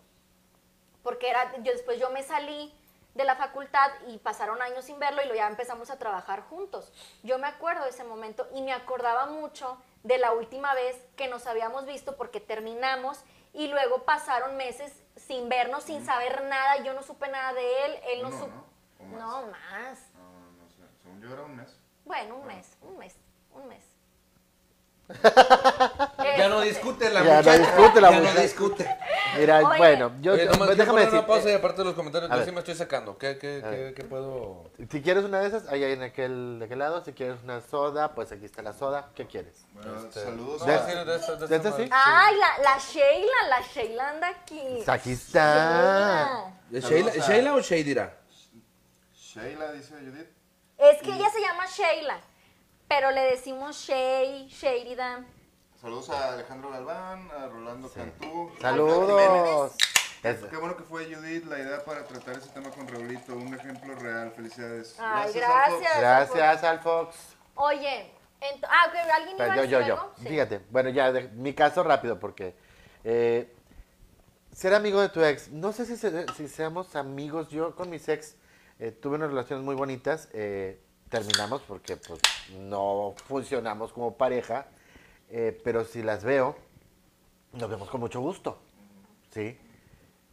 porque era, yo, después yo me salí de la facultad y pasaron años sin verlo y lo ya empezamos a trabajar juntos. Yo me acuerdo de ese momento y me acordaba mucho de la última vez que nos habíamos visto porque terminamos y luego pasaron meses sin vernos, sin saber nada, yo no supe nada de él, él no supo... ¿no? ¿O más? No, más. No, no sé. Según yo era un mes. Bueno, un mes, un mes, un mes. Ya no Este, discute la Ya no muchacha. discute la ya no muchacha. discute. Mira, Oye. bueno, yo, Oye, nomás pues quiero déjame decir. una pausa y aparte de los comentarios, yo sí me estoy sacando. ¿Qué, qué, qué, qué puedo...? si quieres una de esas, ahí hay en aquel, de aquel lado. Si quieres una soda, pues aquí está la soda. ¿Qué quieres? Bueno, Este, saludos no, de- de esta- de de esta esta sí. Ay, la, la Sheila, la Sheila anda aquí. Aquí está. ¿De Saludos Sheila, a- Sheila o Sheidira? Sheila, dice Judith. Es que ella se llama Sheila, pero le decimos Shay, Sheridan. Saludos a Alejandro Galván, a Rolando Cantú. Saludos. Qué Es- bueno que fue Judith la idea para tratar ese tema con Raulito, un ejemplo real, felicidades. Ay, gracias. Gracias, Alfox. Oye, ent- ah, ok, ¿alguien iba Pero a yo, yo, yo. algo? Sí. Fíjate, bueno, ya, de- mi caso rápido, porque eh, ser amigo de tu ex, no sé si, se- si seamos amigos, yo con mis ex eh, tuve unas relaciones muy bonitas, eh, terminamos porque pues no funcionamos como pareja, eh, pero si las veo, nos vemos con mucho gusto, ¿sí?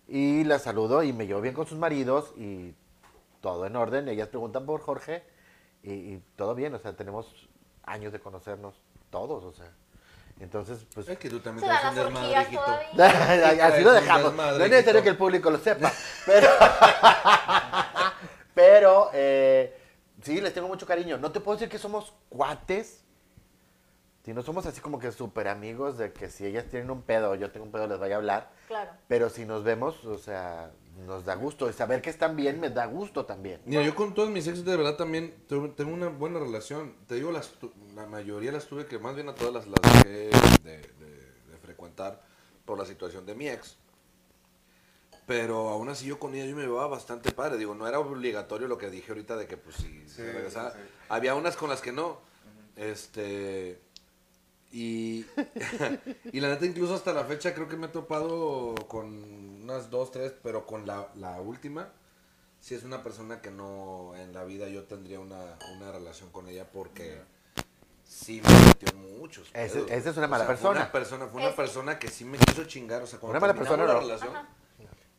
Y las saludo y me llevo bien con sus maridos y todo en orden, ellas preguntan por Jorge y, y todo bien, o sea, tenemos años de conocernos todos, o sea. Entonces, pues... Es que tú también las un desmadre. Así lo dejamos. No es necesario que el público lo sepa. Pero, pero eh, sí, les tengo mucho cariño. No te puedo decir que somos cuates. Si no somos así como que súper amigos de que si ellas tienen un pedo o yo tengo un pedo les vaya a hablar. Claro. Pero si nos vemos, o sea, nos da gusto. Y saber que están bien me da gusto también. Mira, yo con todos mis exes de verdad también tengo una buena relación. Te digo, las tu- la mayoría las tuve que más bien a todas las, las dejé de, de- de frecuentar por la situación de mi ex. Pero aún así yo con ella yo me llevaba bastante padre. Digo, no era obligatorio lo que dije ahorita de que pues si Sí, se regresaba. sí. Había unas con las que no. Este... Y, y la neta, incluso hasta la fecha creo que me he topado con unas dos, tres, pero con la, la última, si es una persona que no en la vida yo tendría una, una relación con ella porque sí me metió muchos. Esa es una mala persona. Una persona. Fue una Es- persona que sí me quiso chingar. O sea, cuando Una mala persona, la no. relación, Ajá.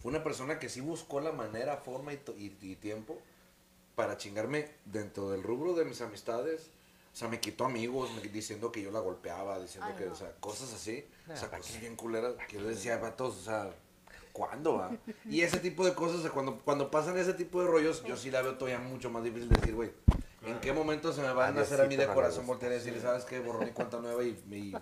Fue una persona que sí buscó la manera, forma y, to- y- y tiempo para chingarme dentro del rubro de mis amistades. O sea, me quitó amigos me- diciendo que yo la golpeaba, diciendo Ay, que, no. o sea, cosas así. o sea, ¿para cosas bien culeras que yo decía, vatos, o sea, ¿cuándo va? Y ese tipo de cosas, o sea, cuando, cuando pasan ese tipo de rollos, yo sí la veo todavía mucho más difícil de decir, güey, ¿en qué momento se me van a hacer a mí de corazón voltear y decir, ¿sabes qué? Borrón y cuenta nueva y, y,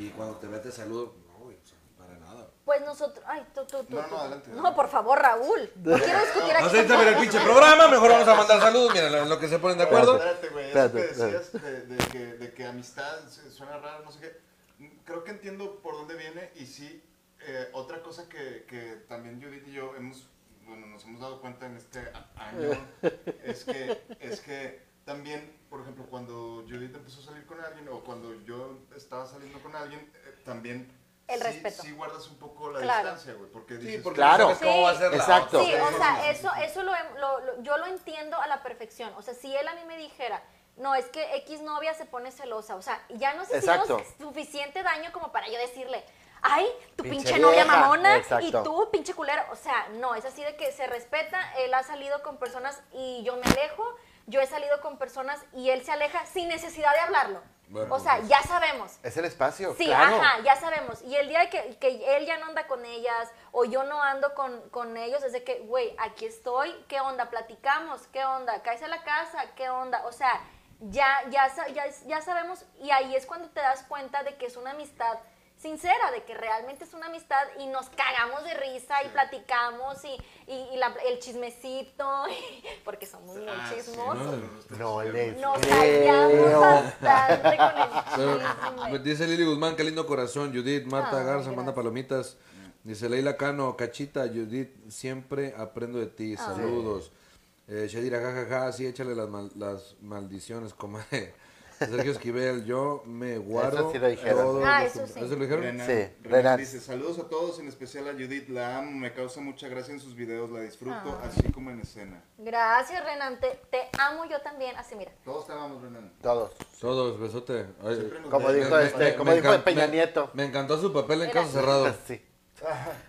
y cuando te ve te saludo. No, güey, o sea, para nada. Pues nosotros, ay, tú, tú, tú. No, no, adelante, No, por favor, Raúl. No quiero discutir aquí. No bien el pinche programa, mejor vamos a mandar saludos, mira, en lo que se ponen de acuerdo. Espérate, güey, eso Espérate, que decías de, de que, de que amistad suena raro, no sé qué. Creo que entiendo por dónde viene y sí, eh, otra cosa que, que también Judith y yo hemos, bueno, nos hemos dado cuenta en este año es que, es que también, por ejemplo, cuando Judith empezó a salir con alguien o cuando yo estaba saliendo con alguien, eh, también El sí, respeto. sí guardas un poco la Claro. distancia, güey, porque Sí, dices, porque Claro. no sabes cómo va a ser la Exacto. otra. Sí, o Sí, sea, sí, eso, sí. eso lo, he- lo- lo- yo lo entiendo a la perfección. O sea, si él a mí me dijera, no, es que X novia se pone celosa, o sea, ya nos hicimos Exacto. suficiente daño como para yo decirle, ay, tu Pinche pinche, novia mamona Exacto. y tú, pinche culero. O sea, no, es así de que se respeta, él ha salido con personas y yo me alejo, yo he salido con personas y él se aleja sin necesidad de hablarlo. Bueno, o sea, pues. ya sabemos. Es el espacio, Sí, claro. ajá, ya sabemos. Y el día que, que él ya no anda con ellas o yo no ando con, con ellos, es de que, güey, aquí estoy, ¿qué onda? Platicamos, ¿qué onda? Caes a la casa, ¿qué onda? O sea, ya, ya, ya, ya sabemos y ahí es cuando te das cuenta de que es una amistad sincera, de que realmente es una amistad y nos cagamos de risa y platicamos y, y, y la- el chismecito, porque somos muy Ah, sí, chismosos. No les Nos callamos bastante con el chisme. dice Lili Guzmán, qué lindo corazón. Judith, Marta Ay, Garza, gracias. manda palomitas. Dice Leila Cano, Cachita, Judith, siempre aprendo de ti. Saludos. Eh, Shadira, jajaja, sí, échale las, mal- las maldiciones, comadre. Sergio Esquivel, yo me guardo. Eso sí lo dijeron. todos Ah, los- eso sí. lo dijeron? Renan, Sí, Renan Renan. dice, saludos a todos, en especial a Judith, la amo, me causa mucha gracia en sus videos, la disfruto Ah. así como en escena. Gracias, Renan. Te, te amo yo también. Así, mira. Todos te amamos, Renan. Todos. Todos, besote. Ay, nos Como dijo este, como dijo encan- Peña me- Nieto. Me encantó su papel en caso cerrado. Sí.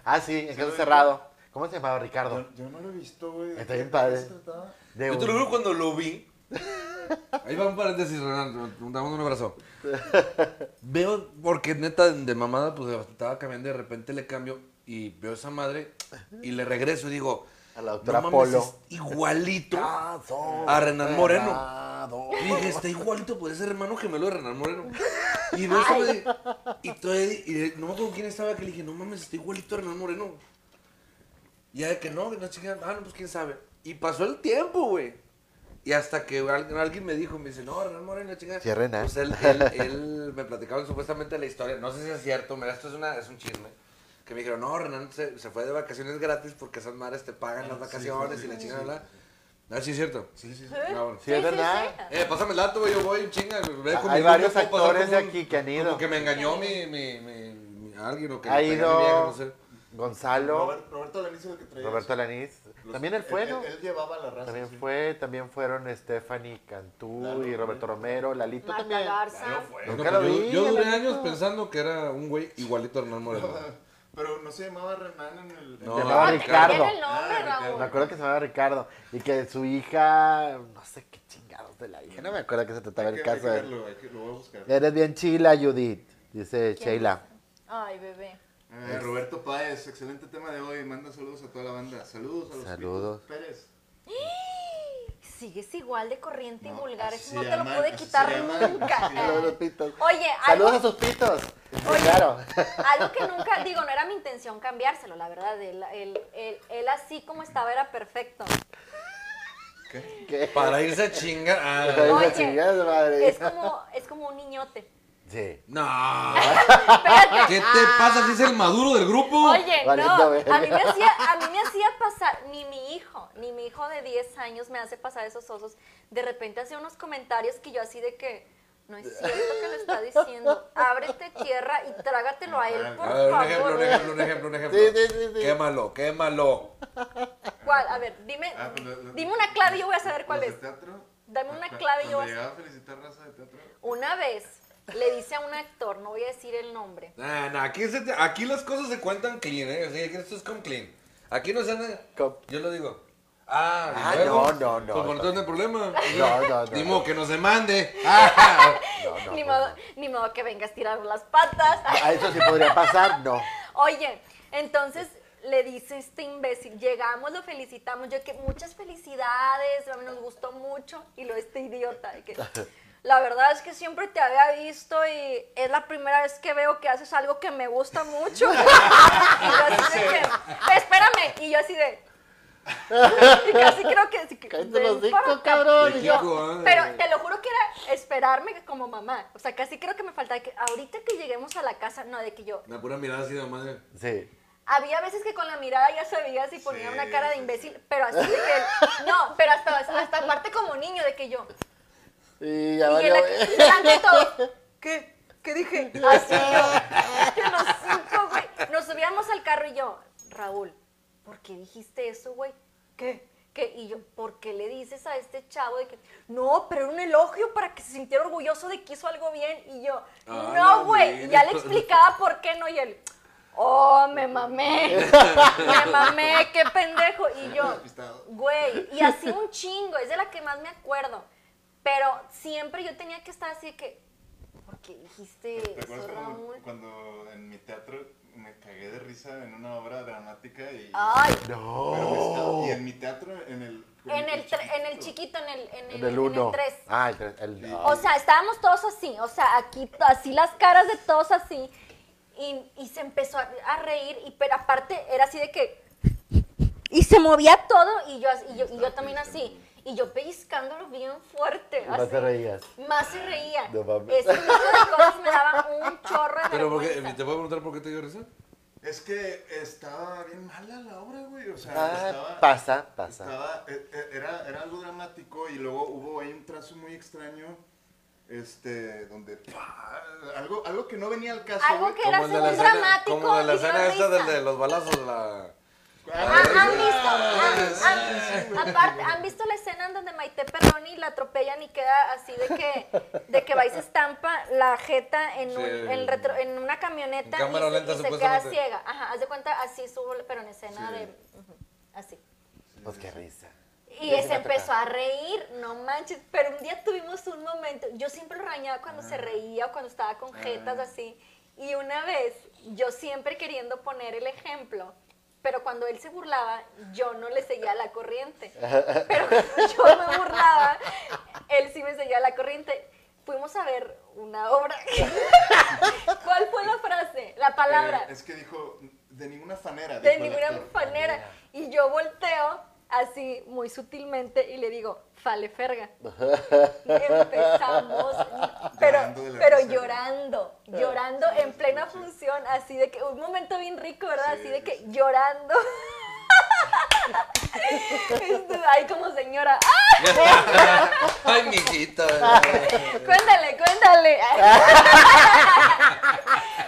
Ah, sí, en caso cerrado. ¿Cómo se llamaba Ricardo? Yo, yo no lo he visto, güey. ¿de Está bien padre. de Yo te lo juro cuando lo vi. Ahí va un paréntesis, Renan. Damos un abrazo. Veo, porque neta, de mamada, pues estaba cambiando. De repente le cambio y veo esa madre y le regreso y digo. A la doctora "No mames, Polo". es igualito a Renan Moreno. Y dije, está igualito, puede ser hermano gemelo de Renan Moreno. Y veo esa madre, y, todavía- y no me acuerdo quién estaba, que le dije, no mames, está igualito a Renan Moreno. Y ya de que no, que no chica, ah, no, pues quién sabe. Y pasó el tiempo, güey. Y hasta que alguien, me dijo, me dice, no, Renan Moreno, chica. Sí, Renan. Pues él, él, él me platicaba supuestamente la historia, no sé si es cierto, mira, esto es, una, es un chisme. Que me dijeron, no, Renan se, se fue de vacaciones gratis porque esas madres te pagan las vacaciones y la chingada. Ah, sí es cierto. Sí, sí, sí. Ah, bueno. Sí, es verdad. Eh, pásame el dato, güey, yo voy chinga. Hay varios actores de un- aquí que han ido. Como que me engañó mi, mi, mi, mi- alguien o que Ha ido vieja, no sé. Gonzalo, Robert- Roberto Alaniz es el que traía Roberto. Alaniz. Los- También él fue, él, ¿no? Él, él llevaba la raza. También sí. fue, también fueron Stephanie Cantú Claro, y Roberto Romero, Lalito Marta también. Garza. No, Nunca pues lo yo, vi, yo duré Lalito. años pensando que era un güey igualito a Hernán Moreno. Pero no se llamaba Renan en el... No, Se llamaba No, Ricardo. el nombre, Ah. Raúl. Me acuerdo que se llamaba Ricardo y que su hija, no sé qué chingados de la hija, no me acuerdo que se trataba Hay el que, hay caso hay que, lo voy a buscar. Eres bien chila, Judith, dice ¿Quién Sheila. Ay, bebé. Eh, Roberto Páez, excelente tema de hoy. Manda saludos a toda la banda. Saludos a los Saludos. Pitos Pérez. Sigues igual de corriente y vulgar. Eso no te lo llaman, pude quitar llaman, nunca. a pitos. Oye, Saludos algo, a sus pitos. Oye. claro. algo que nunca, digo, no era mi intención cambiárselo, la verdad. Él, él, él, él así como estaba era perfecto. ¿Qué? ¿Qué? Para irse a chingar. Ah, Ay, Oye, la chingada madre. Es como, es como un niñote. Sí. no. Espérate. ¿Qué te pasa si es el maduro del grupo? Oye, no, a mí, me hacía, a mí me hacía pasar, ni mi hijo, ni mi hijo de 10 años me hace pasar esos osos. De repente hacía unos comentarios que yo así de que, no es cierto que lo está diciendo. Ábrete tierra y trágatelo a él, por A ver, un favor. ejemplo, un ejemplo, un ejemplo, un ejemplo. Sí, sí, sí, sí. Quémalo, quémalo. ¿Cuál? A ver, dime, Ah, pues lo- lo- dime una clave y yo voy a saber cuál es. de teatro? Dame una clave y yo voy a llegaba a felicitar raza de teatro. Una vez le dice a un actor, no voy a decir el nombre, Nah, nah, aquí, se te- aquí las cosas se cuentan clean, ¿eh? O sea, aquí esto es con clean. Aquí no se anda. Yo lo digo. Ah, ¿y Ah, luego? no, no, no. Pues no hay problema. No, no, no. Ni modo que nos demande. Ah. No, no, ni, no, modo, no. ni modo que vengas a tirar las patas. A eso sí podría pasar, no. Oye, entonces le dice este imbécil, llegamos, lo felicitamos, yo que muchas felicidades, a mí nos gustó mucho, y lo este idiota, que la verdad es que siempre te había visto y es la primera vez que veo que haces algo que me gusta mucho. y yo así de que, espérame, y yo así de... Y casi creo que... Cállate los "Ven para hocico, acá". cabrón. Y yo, Pero te lo juro que era esperarme como mamá. O sea, casi creo que me faltaba que ahorita que lleguemos a la casa, no, de que yo... Una pura mirada así de madre. Sí. Había veces que con la mirada ya sabía si ponía Sí, una cara de imbécil, pero así de que... No, pero hasta, hasta aparte como niño, de que yo... Y ya valió. todo. ¿Qué? ¿Qué dije? Así yo. Que los cinco, güey. Nos subíamos al carro y yo, Raúl, ¿por qué dijiste eso, güey? ¿Qué? ¿Qué? Y yo, ¿por qué le dices a este chavo de que, no, pero era un elogio para que se sintiera orgulloso de que hizo algo bien? Y yo, Ah, no, güey. Y ya le explicaba por qué no. Y él, oh, me mamé. Me mamé, qué pendejo. Y yo. Güey, y así un chingo, es de la que más me acuerdo. Pero siempre yo tenía que estar así de que, ¿por qué dijiste ¿Te acuerdas eso, cuando, Raúl? cuando en mi teatro me cagué de risa en una obra dramática y... Ay, pero No. y en mi teatro, en el... en el, en el chiquito, en el, en el, En el uno. 3. Ah, el tres. El, Sí. O sea, estábamos todos así, o sea, aquí, así las caras de todos así. Y, y se empezó a, a reír, y pero aparte era así de que... Y se movía todo, y yo, y yo, y yo también así. Y yo pellizcándolo bien fuerte. Y más así. te reías. Más se reía. No mames. Ese tipo de cosas me daban un chorro de Pero, ¿por qué? vergüenza. ¿te puedo preguntar por qué te dio risa? Es que estaba bien mala la obra, güey. O sea, Ah, estaba. pasa, pasa. estaba- eh, eh, era, era algo dramático y luego hubo ahí un trazo muy extraño. Este, donde. ¡pah! Algo, algo que no venía al caso. Algo güey. que era según dramático como de la escena esta del de los balazos, la... Ah, ¿Han visto, Ah, han- han- aparte, ¿han visto la escena en donde Maite Perroni la atropellan y queda así de que, de que va y se estampa la jeta en, un, Sí. en, retro- en una camioneta En y, se- lenta, y se queda ciega? Ajá, haz de cuenta, así estuvo, pero en escena Sí. de... así. Pues qué risa. Y se empezó a reír, no manches, pero un día tuvimos un momento, yo siempre lo regañaba cuando se reía o cuando estaba con jetas Ah. así, y una vez, yo siempre queriendo poner el ejemplo, pero cuando él se burlaba, yo no le seguía la corriente. Pero cuando yo me burlaba, él sí me seguía la corriente. Fuimos a ver una obra. ¿Cuál fue la frase? La palabra Eh, es que dijo, de ninguna manera. de ninguna manera. Y yo volteo así muy sutilmente y le digo, fale ferga. Y empezamos, pero, pero llorando, llorando en plena función, así de que, un momento bien rico, ¿verdad? Sí, así de que llorando. Ahí como señora, ¡ah! Ay, mijito. Cuéntale, cuéntale.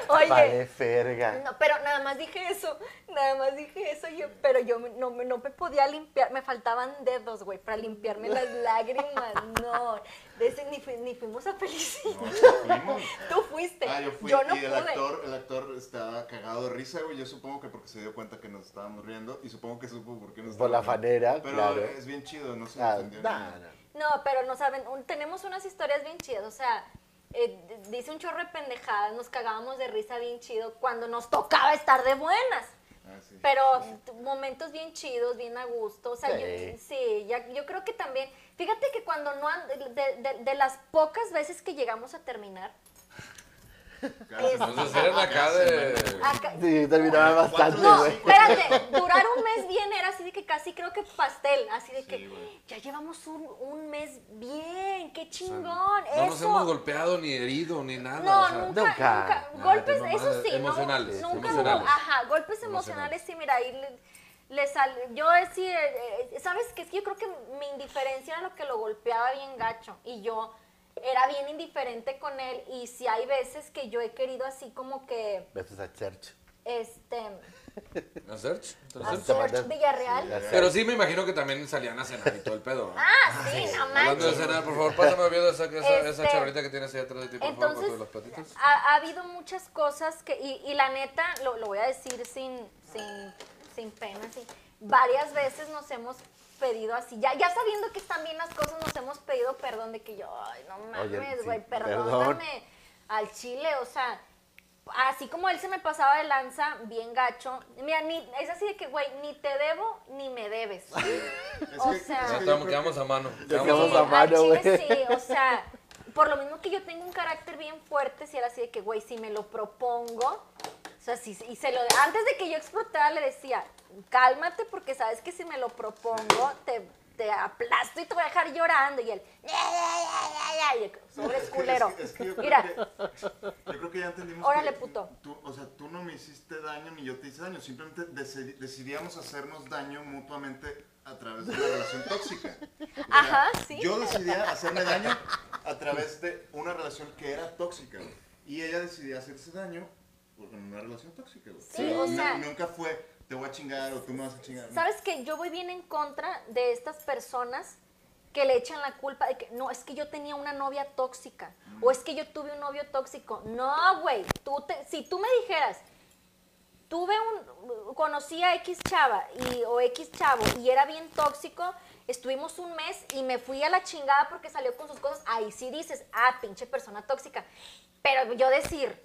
Oye, Vale, ferga. No, pero nada más dije eso, nada más dije eso, yo, pero yo no, me- no me podía limpiar, me faltaban dedos, güey, para limpiarme las lágrimas, no, de ese ni, ni fuimos a Felicita. No. Tú fuiste, Ah, yo fui no y el pude. actor, el actor estaba cagado de risa, güey. Yo supongo que porque se dio cuenta que nos estábamos riendo y supongo que supo por qué nos Por la fanera. Pero claro. es bien chido, no se Ah, nah, no. Pero no saben, un- tenemos unas historias bien chidas, o sea, eh, dice un chorro de pendejadas, nos cagábamos de risa bien chido cuando nos tocaba estar de buenas. Ah, sí. Pero momentos bien chidos, bien a gusto. O sea, Sí. yo, sí, ya, yo creo que también. Fíjate que cuando no. de- de las pocas veces que llegamos a terminar. Entonces eran acá de... acá- Sí, terminaba bastante, no, espérate, durar un mes bien era así de que casi creo que pastel, así de que ya llevamos un, un mes bien, qué chingón, No nos hemos golpeado, ni herido, ni nada. No, o sea, nunca, nunca. nunca. Nada, Golpes, eso sí, ¿no? emocionales, Nunca hubo, emocionales. ajá, golpes emocionales, sí, mira, ahí le, le sal, yo sí, eh, eh, ¿sabes qué? Es que yo creo que mi indiferencia era lo que lo golpeaba bien gacho, y yo era bien indiferente con él, y si hay veces que yo he querido así como que, Besos a Church. este, ¿A Search? ¿Te lo a Search? Villarreal. Sí, Pero sí me imagino que también salían a cenar y todo el pedo. ¿no? Ah, sí, no Hablando de cenar, por favor, pásame viendo esa, esa, esa Este, que tienes ahí atrás de ti, por favor, con Entonces, los platitos. ha, ha habido muchas cosas que, y, y la neta, lo, lo voy a decir sin, sin, sin pena, sí. Varias veces nos hemos pedido así, ya, ya sabiendo que están bien las cosas, nos hemos pedido perdón de que yo, ay, no mames, sí, güey, perdón. perdóname al chile, o sea, así como él se me pasaba de lanza, bien gacho, mira, ni, es así de que, güey, ni te debo, ni me debes. Es O sea- creo quedamos que- a mano. Quedamos quedamos a mano. güey. chile sí, o sea, por lo mismo que yo tengo un carácter bien fuerte, si era así de que, güey, si me lo propongo, sea, si, y se lo, antes de que yo explotara le decía, cálmate porque sabes que si me lo propongo, te, te aplasto y te voy a dejar llorando, y él, ya, ya, ya, ya, sobre que- culero. es que- es que yo creo Mira, que- yo creo que ya entendimos. Órale, que puto. Tú, o sea, tú no me hiciste daño ni yo te hice daño. Simplemente deci- decidíamos hacernos daño mutuamente a través de una relación tóxica. Ajá, sí. Yo decidía hacerme daño a través de una relación que era tóxica. Y ella decidía hacerse daño por una relación tóxica. güey. Sí, o sea- Nunca fue, te voy a chingar o tú me vas a chingar. ¿no? ¿Sabes que Yo voy bien en contra de estas personas que le echan la culpa de que no, es que yo tenía una novia tóxica o es que yo tuve un novio tóxico. No, güey, tú te, si tú me dijeras, tuve un, conocí a X chava y, o X chavo y era bien tóxico, estuvimos un mes y me fui a la chingada porque salió con sus cosas, ahí sí dices, ah, pinche persona tóxica. Pero yo decir,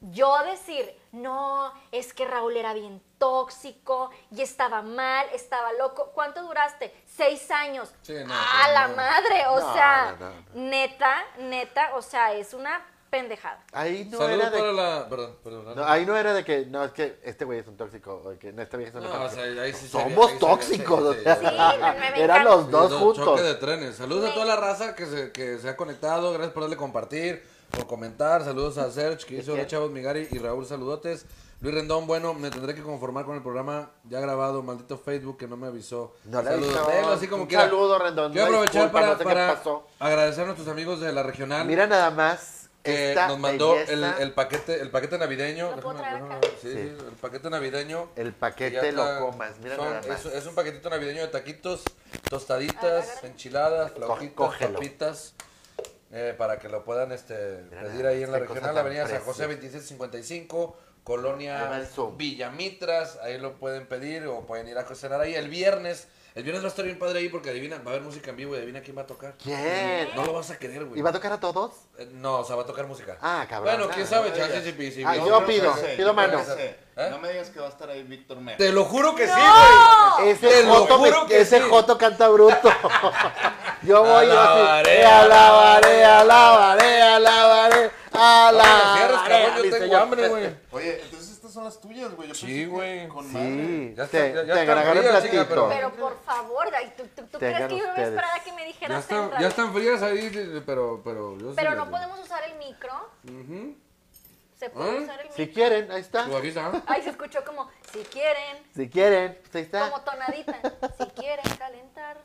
yo decir, no, es que Raúl era bien tóxico y estaba mal, estaba loco. ¿Cuánto duraste? Seis años. Sí, no, ¡A pues la no. madre! O No, sea, no, no. neta, neta, o sea, es una pendejada. Ahí no Saludos era de... para la... Perdón, perdón. No, ahí no era de que, no, es que este güey es un tóxico, o que no, esta vieja es una No, o tóxica. sea, ahí sí sería- Somos sería- tóxicos, o sí, sea, sí, me- eran los dos Do- juntos. Choque de trenes. Saludos a toda la raza que se, que se ha conectado. Gracias por darle compartir, por comentar. Saludos a Serge, que hizo Chavos Migari y Raúl Saludotes. Luis Rendón, bueno, me tendré que conformar con el programa ya grabado, maldito Facebook que no me avisó. No Saludos, así como Un quiera. saludo, Rendón. Quiero aprovechar disculpa, para, no sé para agradecer a nuestros amigos de la regional Mira nada más. que esta nos mandó el, paquete el paquete navideño. ¿Lo puedo Déjame- traer déjame- acá? sí, Sí. sí, el paquete navideño. El que paquete lo está- comas. Mira son- nada más. es, es un paquetito navideño de taquitos, tostaditas, enchiladas, flautitas, cógelo. papitas. Eh, para que lo puedan este, Mira pedir ahí en la regional, Avenida San José preciosa. 2655, Ahí va Colonia el Zoom. Villamitras, ahí lo pueden pedir o pueden ir a cenar ahí el viernes. El viernes va a estar bien padre ahí porque adivina, va a haber música en vivo y adivina quién va a tocar. ¿Quién? No lo vas a querer, güey. ¿Y va a tocar a todos? Eh, No, o sea, va a tocar música. Ah, cabrón. Bueno, quién sabe, no chance si, si- Ah, yo pido, sé, pido yo creo mano. que sé. ¿Eh? No me digas que va a estar ahí Víctor Mejía. Te lo juro que sí, ¡No! güey. Ese Te lo Joto, me- juro que ese sí. Joto canta bruto. yo voy yo Alabaré, así. Alabaré, alabaré, alabaré, No me la cierres, alabaré. cabrón, yo dice tengo yo. hambre, güey. Oye, entonces son las tuyas, güey. Yo Sí, güey. Con madre. Sí, Ya te, ya- ya te está agarré el fría, chica, platito. pero- Pero por favor, ¿tú, tú, tú crees que yo me esperaba que me Ya dijeras están, en radio? ya están frías ahí, pero, pero yo Pero no podemos usar el micro. Ujú. ¿Se puede ¿Ah? usar el Si micro? quieren, ahí está. Pues aquí está. Ay, se escuchó como, si quieren, Si quieren, pues ahí está. como tonadita. Si quieren calentar.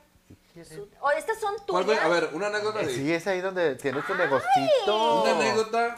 su- O estas son tuyas. A ver, una anécdota Eh, de... Sí, es ahí donde tienes tu negocito. Una anécdota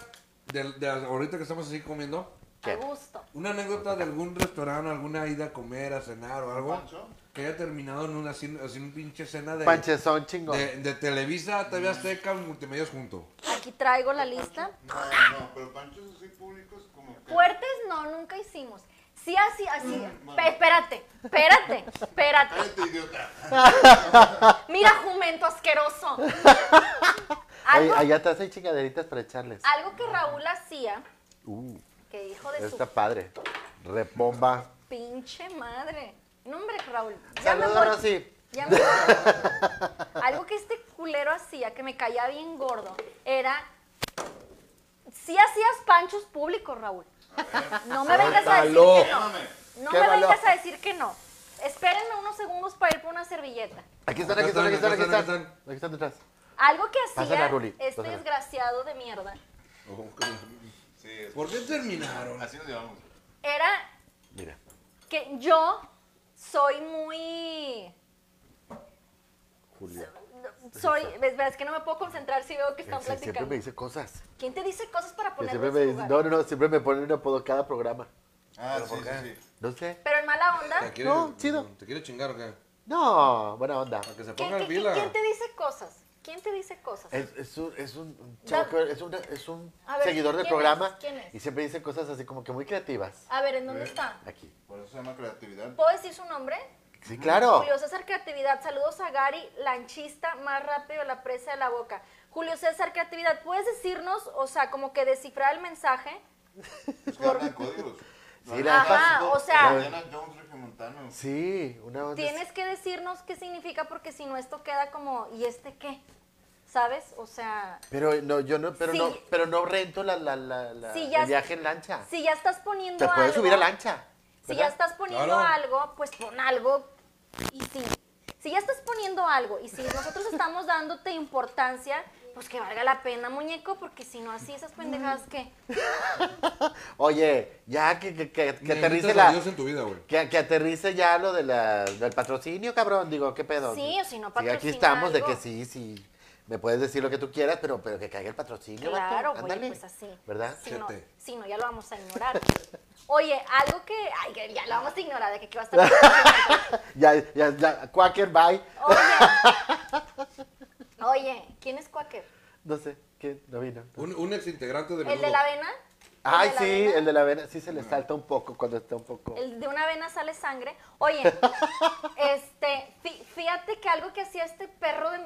de, de ahorita que estamos así comiendo. A gusto. Una anécdota de algún restaurante, alguna ida a comer, a cenar o algo. Pancho. Que haya terminado en una así, así un pinche cena de, Panchezón chingón. de, de Televisa, TV Azteca, Multimedios junto. Aquí traigo la lista. No, no, pero panchos así públicos como que... Fuertes no, nunca hicimos. Sí, así, así. Mm, espérate, espérate, espérate. Cállate, idiota. Mira, jumento asqueroso. Oye, allá atrás hay chingaderitas para echarles. algo que Raúl hacía, Uh, que hijo de está su padre. Repomba. pinche madre. No, hombre, Raúl. Ya me Saludos, voy. Rosy. Ya me. Algo que este culero hacía, que me caía bien gordo, era... Sí hacías panchos públicos, Raúl. No me vengas a decir que no. No me vengas a decir que no. Espérenme unos segundos para ir por una servilleta. Aquí están, aquí están, aquí están, aquí están, Aquí están detrás. Algo que Pásala, hacía Ruli, este pásala. desgraciado de mierda Sí, es- ¿Por qué terminaron? así nos llevamos. era Mira. que yo soy muy... Julia. Soy, ves, ves que no me puedo concentrar si veo que están Sí, siempre platicando. me dice cosas. ¿Quién te dice cosas para Que ponerme siempre en me su dice, lugar? no, no, no, siempre me ponen un apodo cada programa. Ah, ¿Pero sí, por sí. No sé. Pero en mala onda. ¿Te quiere, No, chido. ¿Te quiere chingar o qué? No, buena onda. Para que se ¿Quién, ponga el quién- vila. quién te dice cosas? ¿Quién te dice cosas? Es, es un, es un, un chavo que- es, una- es un A ver, seguidor del ¿quién programa es? ¿Quién es? y siempre dice cosas así como que muy creativas. A ver, ¿en dónde está? Aquí. Por eso se llama creatividad. ¿Puedo decir su nombre? Sí, claro. Julio César Creatividad. Saludos a Gary, lanchista más rápido la presa de la boca. Julio César Creatividad, ¿puedes decirnos, o sea, como que descifrar el mensaje? Es que hablan códigos. Sí, la Ajá, o sea-. Sí, una onda. Tienes que decirnos qué significa porque si no esto queda como, ¿y este qué? ¿Sabes? O sea, Pero no, yo no, pero Sí. no, pero no rento la, la, la, la- Sí, ya el viaje en lancha. si ya estás poniendo Te puedes algo... subir a lancha. Si ¿verdad? ya estás poniendo Claro. algo, pues pon algo y sí. Si ya estás poniendo algo y si nosotros estamos dándote importancia, pues que valga la pena, muñeco, porque si no así esas pendejadas que... Oye, ya que, que, que, que aterrice la. en tu vida, güey. Que, que aterrice ya lo de la, del patrocinio, cabrón. Digo, ¿qué pedo? Sí, o si no Sí, aquí patrocina estamos de que sí, sí. Me puedes decir lo que tú quieras, pero, pero que caiga el patrocinio. vato, Claro, güey, pues así. ¿Verdad? Si no, si no, ya lo vamos a ignorar. Oye, algo que... Ay, que ya lo vamos a ignorar, de que, que va a estar... Ya, ya, ya. Quaker, bye. Oye, oye, ¿quién es Quaker? No sé, ¿qué? No vino. Un, un ex integrante de ¿El de la avena? ¿El Ay, la sí, avena? el de la vena sí se le salta un poco cuando está un poco. El de una vena sale sangre. Oye, este, fí- fíjate que algo que hacía este perro de...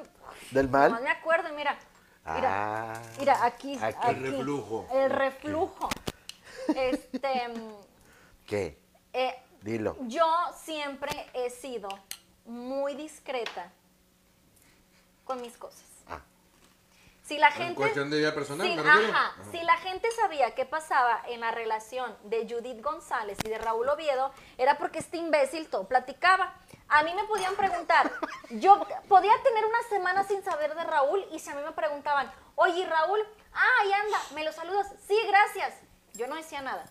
¿Del No mal? me acuerdo, mira. Mira, Ah. mira, aquí, Aquí. aquí. El reflujo. El reflujo. Este, mm, ¿Qué? eh, Dilo. yo siempre he sido muy discreta con mis cosas. Ah. Si la En gente... cuestión de vida personal, Sí, me refiero. ajá. Si la gente sabía qué pasaba en la relación de Judith González y de Raúl Oviedo, era porque este imbécil todo platicaba. A mí me podían preguntar, yo podía tener una semana sin saber de Raúl y si a mí me preguntaban, oye Raúl, ah, ahí anda, me lo saludas, sí, gracias. Yo no decía nada.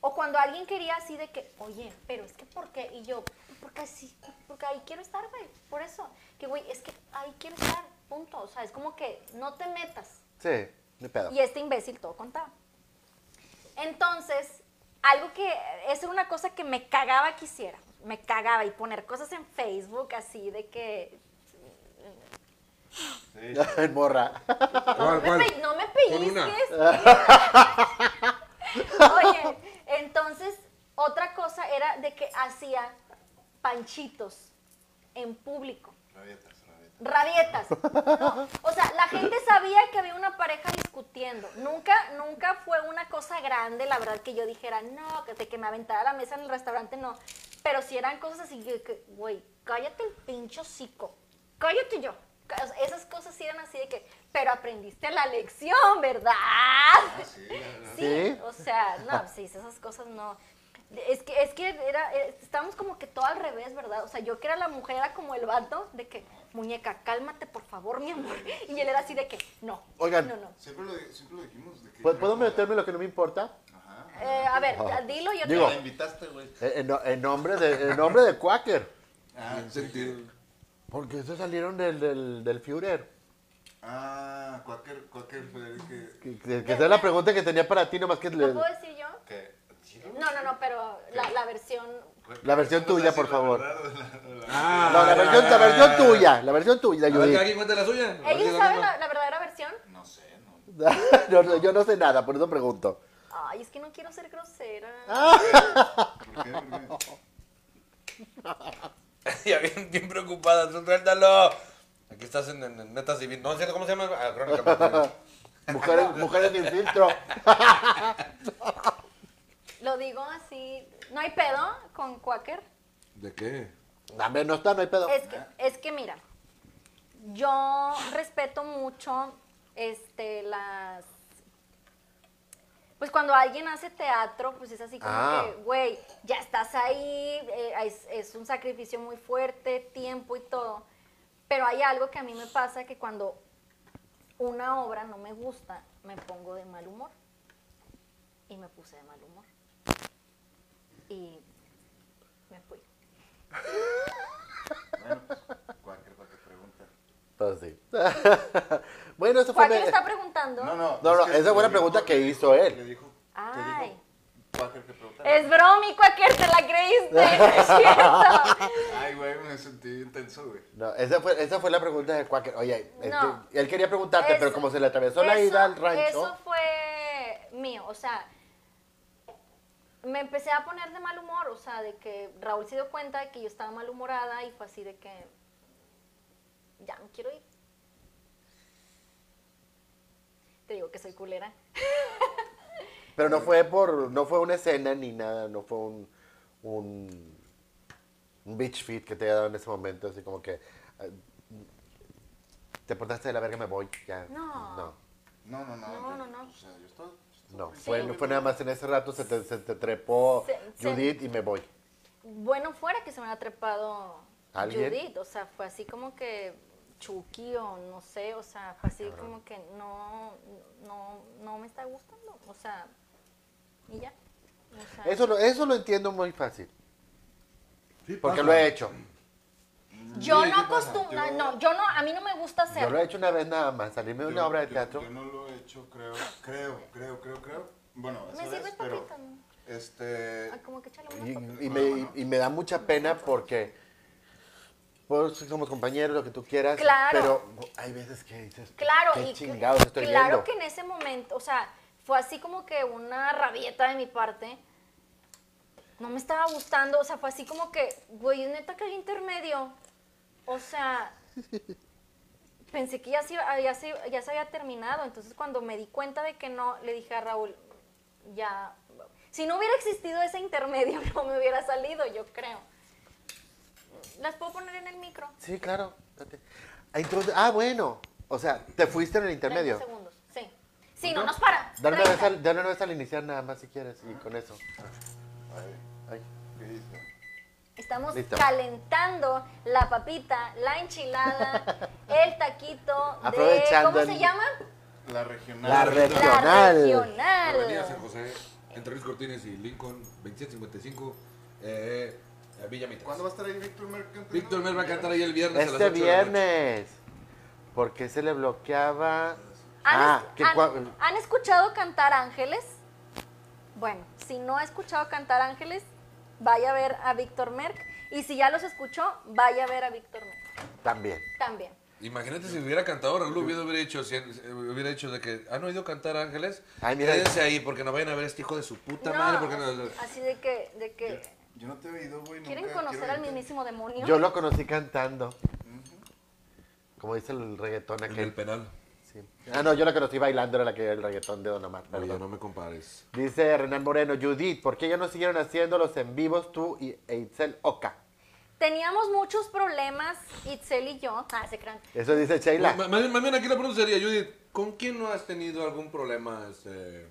O cuando alguien quería así de que, oye, pero es que ¿por qué? Y yo, porque así, porque ahí quiero estar, güey. Por eso. Que, güey, es que ahí quiero estar. Punto. O sea, es como que no te metas. Sí, ni pedo. Y este imbécil todo contaba. Entonces, algo que, esa era una cosa que me cagaba que hiciera. Me cagaba y poner cosas en Facebook así de que... Sí. Morra. No ¿Cuál, me, no me pellizques. Oye, entonces, otra cosa era de que hacía panchitos en público. Rabietas, rabietas. Rabietas. No, o sea, la gente sabía que había una pareja discutiendo. Nunca, nunca fue una cosa grande, la verdad, que yo dijera, no, que, de que me aventara a la mesa en el restaurante, no. Pero si eran cosas así que, que, güey, cállate el pincho hocico. Cállate yo. Ca- o sea, Esas cosas sí eran así de que, pero aprendiste la lección, ¿verdad? Ah, sí, Sí, ¿Sí? o sea, no, sí, esas cosas no. Es que, es que era, eh, estábamos como que todo al revés, ¿verdad? O sea, yo que era la mujer, era como el vato de que, muñeca, cálmate, por favor, mi amor. Y él era así de que, no. Oigan. No, no. Siempre lo, siempre lo dijimos. De que ¿Puedo puedo meterme lo que no me importa? Ajá. Eh, a ver, dilo, yo Digo- te... La invitaste, güey. Eh, En, en nombre de, en nombre de Quaker. Ah, En sentido. Porque esos salieron del, del, del Führer. Ah, fue el que... Que, que- que esa es la pregunta que tenía para ti, nomás que ¿Lo le- puedo decir yo? Que ¿sí, No, no, no, pero la, la versión... La versión tuya, por favor. Ah, No, la versión, la versión tuya, la versión tuya, A ver, cuente la suya. A ver si ¿Ellos saben la, la verdadera versión? No sé, no. No, no, yo no sé nada, por eso pregunto. Ay, es que no quiero ser grosera. ¿Por qué? ¿Por qué? Ya bien, bien preocupada, tú suéltalo. Aquí estás en, en, en Neta Civil. No, ¿es cierto? ¿Cómo se llama? Ah, Crónica. Mujeres, mujeres sin filtro. Lo digo así, ¿no hay pedo con Quaker? ¿De qué? Dame, no está, no hay pedo. Es que, es que mira, yo respeto mucho este las pues cuando alguien hace teatro, pues es así como Ah. que, güey, ya estás ahí, eh, es, es un sacrificio muy fuerte, tiempo y todo. Pero hay algo que a mí me pasa que cuando una obra no me gusta, me pongo de mal humor. Y me puse de mal humor. Y me fui. Bueno, pues, cualquier, cualquier pregunta. Pues sí. bueno, eso fue... Me- está preguntando. No, no. No, no, esa fue la pregunta dijo- que hizo él. Le dijo. Ay. Dijo cualquier que. Es bromi, Quaker, te la creíste, no es cierto. Ay, güey, me sentí intenso, güey. No, esa fue, esa fue la pregunta de Quaker. Oye, es No. él quería preguntarte, pero como se le atravesó la ida al rancho... Eso fue mío, o sea, me empecé a poner de mal humor, o sea, de que Raúl se dio cuenta de que yo estaba malhumorada y fue así de que ya no quiero ir. Te digo que soy culera. Pero no fue por, no fue una escena ni nada, no fue un, un, un beach fit que te haya dado en ese momento, así como que eh, te portaste de la verga, me voy, ya. No. No, No, no, no. No, no. O sea, yo estaba. No, fue, no fue nada más en ese rato, se te, se te trepó Se- se- Judith y me voy. Bueno, fuera que se me ha trepado ¿Alguien? Judith, o sea, fue así como que Chucky o no sé, o sea, fue así como que no, no, no me está gustando, o sea, y ya. O sea, Eso lo, eso lo entiendo muy fácil, Sí, porque pasa. lo he hecho. Yo no acostumbro, Yo- no, yo no, a mí no me gusta Yo hacerlo. lo he hecho una vez nada más, salirme de una Yo- obra de yo- teatro. Yo no lo he hecho, creo, creo, creo, creo, creo. Bueno, ¿Me vez, sirves pero, este, Ay, como que Y, y me, y me da mucha pena porque pues, somos compañeros, lo que tú quieras, Claro. pero hay veces que dices, Claro, ¿qué y cl- chingados estoy claro viendo? que en ese momento, o sea, fue así como que una rabieta de mi parte. No me estaba gustando, o sea, fue así como que, güey, neta que hay intermedio. O sea, pensé que ya se, iba- ya, se, ya se había terminado. Entonces, cuando me di cuenta de que no, le dije a Raúl, ya. Si no hubiera existido ese intermedio, no me hubiera salido, yo creo. ¿Las puedo poner en el micro? Sí, claro. date. Ah, ah, bueno, o sea, te fuiste en el 30 intermedio. segundos, sí. Sí, no nos para. Dale una, vez 30. al, dale una vez al iniciar nada más si quieres y con eso. ay, Ay. Estamos Listo. calentando la papita, la enchilada, el taquito de... ¿Cómo el- se llama? La regional. La La regional. Avenida San regional. José. Entre Luis Cortines y Lincoln, 2755, eh, Villa Mitras. ¿Cuándo va a estar ahí Víctor Mer cantando? Víctor Mer va a cantar ahí el viernes a las Este 8 de la noche. viernes. ¿Por qué se le bloqueaba? ¿Han, Ah, es- han escuchado cantar ángeles? Bueno, si no ha escuchado cantar ángeles, vaya a ver a Víctor Merck. Y si ya los escuchó, vaya a ver a Víctor Merck. también. También. Imagínate si hubiera cantado Raúl, hubiera, hubiera hecho, si- hubiera hecho de que han oído cantar Ángeles. Ay, mira. Quédense ahí porque no vayan a ver a este hijo de su puta No, madre. Porque no, Así de que, de que Yo no te he oído, güey. quieren nunca, conocer al mismísimo demonio. Yo lo conocí cantando. Como dice el reggaetón en el aquel. penal. Ah, no, yo la conocí bailando, era la que el reggaetón de Don Omar. Oye, perdón. no me compares. Dice Renan Moreno, Judith, ¿por qué ya no siguieron haciendo los en vivos tú y e Itzel Oka? Teníamos muchos problemas, Itzel y yo. Ah, se crean. Eso dice Sheila. Ma- Más bien, más bien aquí la pregunta sería, Judith, ¿con quién no has tenido algún problema? Este...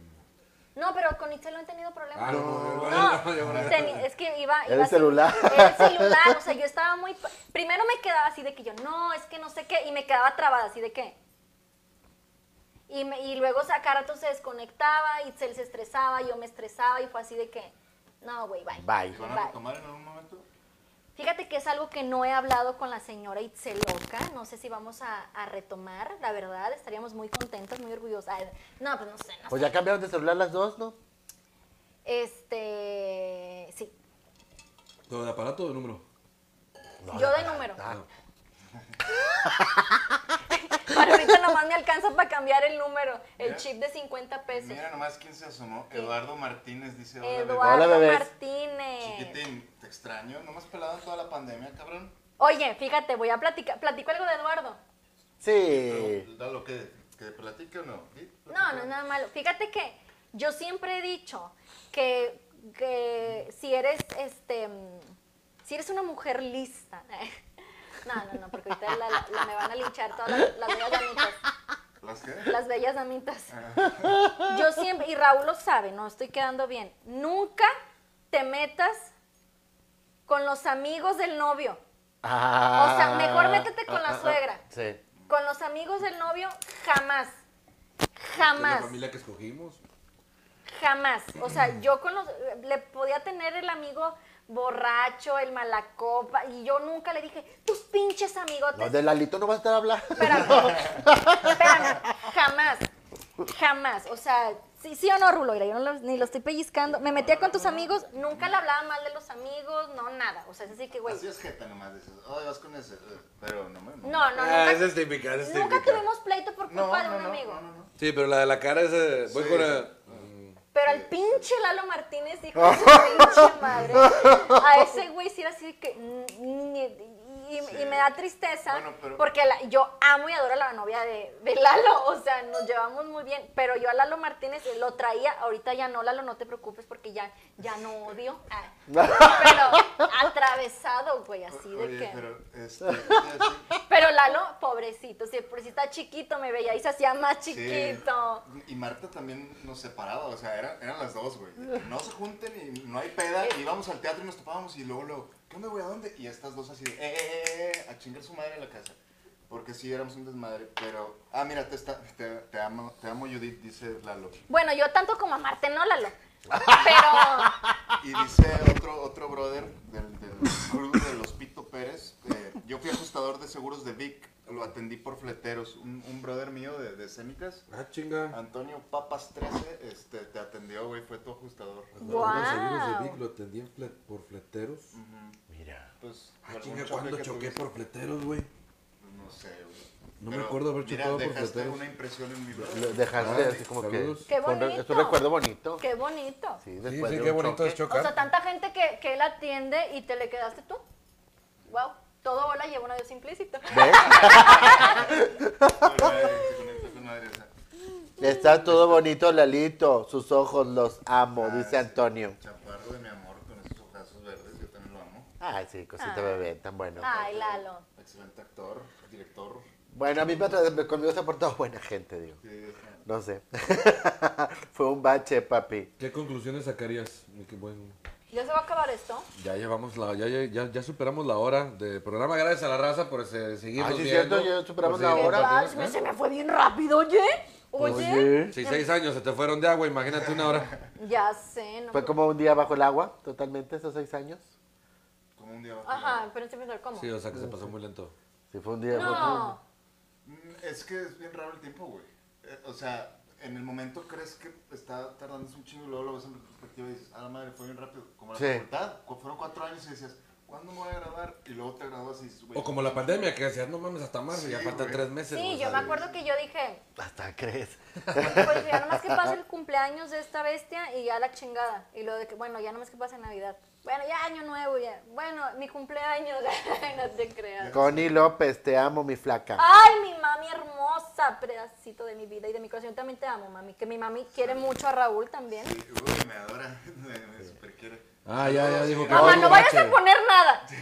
No, pero con Itzel no he tenido problemas. Ah, no, no, no, No, no, no, no, no. teni- es que iba... El iba así- celular. El celular, o sea, yo estaba muy... Primero me quedaba así de que yo, no, es que no sé qué, y me quedaba trabada así de que... Y, me- y luego sacar rato se desconectaba, Itzel se estresaba, yo me estresaba, y fue así de que, no, güey, bye. Bye. ¿Te van a Bye. retomar en algún momento? Fíjate que es algo que no he hablado con la señora Itzeloca. No sé si vamos a, a retomar, la verdad. Estaríamos muy contentos, muy orgullosas. Ay, No, pues no sé, no Pues sé. ya cambiaron de celular las dos, ¿no? Este. Sí. ¿Todo de aparato o de número? No, Yo de número. Ah, Para ahorita nomás me alcanza para cambiar el número. El Mira. chip de 50 pesos. Mira nomás quién se asomó. Eduardo Martínez dice: Hola, bebé". Eduardo Hola. Martínez. Chiquitín, te extraño. ¿No me has pelado en toda la pandemia, cabrón? Oye, fíjate, voy a platicar. ¿Platico algo de Eduardo? Sí. Pero, da lo que, que platique o no. ¿Sí? No, no es nada malo. Fíjate que yo siempre he dicho que, que si eres este si eres una mujer lista. No, no, no, porque ahorita la- la- la- me van a linchar todas las, las bellas damitas. ¿Las qué? Las bellas damitas. Yo siempre, y Raúl lo sabe, no estoy quedando bien. Nunca te metas con los amigos del novio. Ah, O sea, mejor métete con ah, la ah, ah. suegra. Sí. Con los amigos del novio, jamás. Es la Jamás. familia que escogimos. Jamás. O sea, yo con los. Le podía tener el amigo borracho, el malacopa, y yo nunca le dije, tus pinches amigotes. Los de Lalito no vas a estar hablando. Espérame. Espérame. Jamás. Jamás. O sea, sí, sí o no, Rulo, Mira, yo no lo- ni lo estoy pellizcando. Me metía con tus amigos, nunca le hablaba mal de los amigos, no, nada. O sea, es así que, güey. Así es jeta nomás. Dices, oh, vas con ese. eh, Pero no me. No, no, Ah, nunca, esa es típica, esa es nunca típica. tuvimos pleito por No, culpa de no, un no, amigo. no, no, no. Sí, pero la de la cara es de... Voy Sí, con. Pero al pinche Lalo Martínez, hijo de su pinche madre, a ese güey sí era así de que... Y, me da tristeza Bueno, pero- porque la- yo amo y adoro a la novia de, de Lalo, o sea, nos llevamos muy bien, pero yo a Lalo Martínez lo traía, ahorita ya no, Lalo, no te preocupes porque ya, ya no odio, Ah, pero atravesado, güey, así de que... pero. Este. Pero Lalo, pobrecito, si por si está chiquito me veía y se hacía más Sí. chiquito. Y Marta también nos separaba, o sea, eran, eran las dos, güey. No se junten y no hay peda. Íbamos al teatro y nos topábamos y luego, luego, ¿qué onda, güey? ¿A dónde? Y estas dos así de, eh, eh, eh, eh, a chingar su madre en la casa. Porque sí, éramos un desmadre, pero... Ah, mira, te, está, te, te amo, te amo, Judith, dice Lalo. Bueno, yo tanto como amarte, no, Lalo. Pero... Y dice otro, otro brother del, del crew de los Pito Pérez, eh, yo fui ajustador de seguros de Vic, lo atendí por fleteros. Un, un brother mío de, de Cénicas, Ah, chinga. Antonio Papas 13, este, te atendió, güey, fue tu ajustador. Guau. Los seguros de Vic lo atendían fle- por fleteros. Mira. Pues, Ah, chinga, choque ¿cuándo choqué tuviste? por fleteros, güey? Pues No sé, güey. No me acuerdo haber mira, chocado por dejaste fleteros. una impresión en mi brother. dejaste Ah, así como saludos. que. Qué bonito. Es un recuerdo bonito. Qué bonito. Sí, Sí, después sí, de qué un bonito es choque. O sea, chocar. tanta gente que, que él atiende y te le quedaste tú. Wow, todo hola lleva un adiós implícito. Madre esa. Está todo bonito, Lalito. Sus ojos los amo, Ah, dice sí. Antonio. Chaparro de mi amor con esos ojazos verdes, yo también lo amo. Ay, sí, cosita Ah. bebé, tan bueno. Ay, Lalo. Excelente actor, director. Bueno, a mí me conmigo se ha portado buena gente, digo. Sí, No sé. Fue un bache, papi. ¿Qué conclusiones sacarías? mi que buen- ¿Ya se va a acabar esto? Ya llevamos la, ya, ya, ya, ya superamos la hora de programa. Gracias a la raza por ese- seguirnos Ah, sí, viendo. cierto, ya superamos la hora. ¿eh? se me fue bien rápido, oye. Oye, Si seis años se te fueron de agua, imagínate una hora. ya sé, no. Fue como un día bajo el agua, totalmente, esos seis años. Como un día bajo Ajá, pero estoy pensando, ¿cómo? Sí, o sea que se pasó muy lento. Sí, fue un día. No. Mm, Es que es bien raro el tiempo, güey. Eh, o sea, en el momento crees que está tardando un chingo y luego lo ves en retrospectiva y dices, ah, la madre, fue bien rápido. Como la Sí. facultad, cu- fueron cuatro años y decías, ¿cuándo me voy a graduar? Y luego te gradúas y dices, güey. O como la pandemia, que decías, no mames, hasta marzo, Sí, ya faltan güey. tres meses. Sí, güey, yo me acuerdo que yo dije, Hasta crees. pues ya nomás que pase el cumpleaños de esta bestia y ya la chingada. Y lo de que, bueno, ya nomás que pase Navidad. Bueno, ya año nuevo, ya. Bueno, mi cumpleaños, no te creas. Connie López, te amo, mi flaca. Ay, mi mami hermosa, pedacito de mi vida y de mi corazón. Yo también te amo, mami. Que mi mami quiere mucho a Raúl también. Sí, uy, me adora, me, me super quiere. Ah, ya, ya dijo que Mamá, no vayas a poner nada.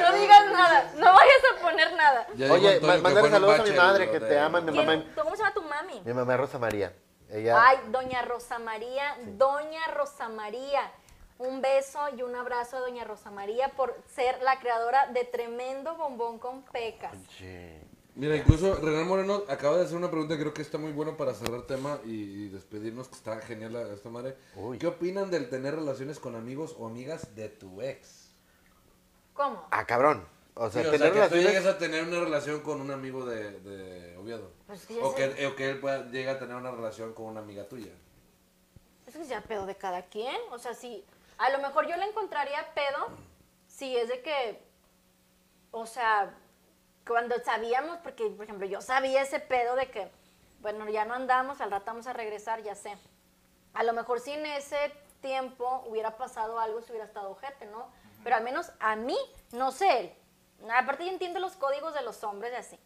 No digas nada. No vayas a poner nada. Ya Oye, mándale saludos a mi madre que te ama, mi ¿Quién- mamá. ¿Cómo se llama tu mami? Mi mamá es Rosa María. Ella. Ay, doña Rosa María, doña Rosa María. Un beso y un abrazo a doña Rosa María por ser la creadora de tremendo bombón con pecas. Oye, Mira, incluso Renan Moreno acaba de hacer una pregunta que creo que está muy bueno para cerrar tema y, despedirnos, que está genial esta madre. Uy. ¿Qué opinan del tener relaciones con amigos o amigas de tu ex? ¿Cómo? Ah, cabrón. O sea, Sí, o sea, tener que tú llegues a tener una relación con un amigo de, de Oviedo. Pues que ya o, sé. que, o que él pueda, llegue a tener una relación con una amiga tuya. Es que ya pedo de cada quien. O sea, si a lo mejor yo le encontraría pedo si es de que, o sea, cuando sabíamos, porque por ejemplo yo sabía ese pedo de que, bueno, ya no andamos, al rato vamos a regresar, ya sé. A lo mejor si en ese tiempo hubiera pasado algo, se hubiera estado ojete, ¿no? Pero al menos a mí, no sé él. Aparte yo entiendo los códigos de los hombres y así.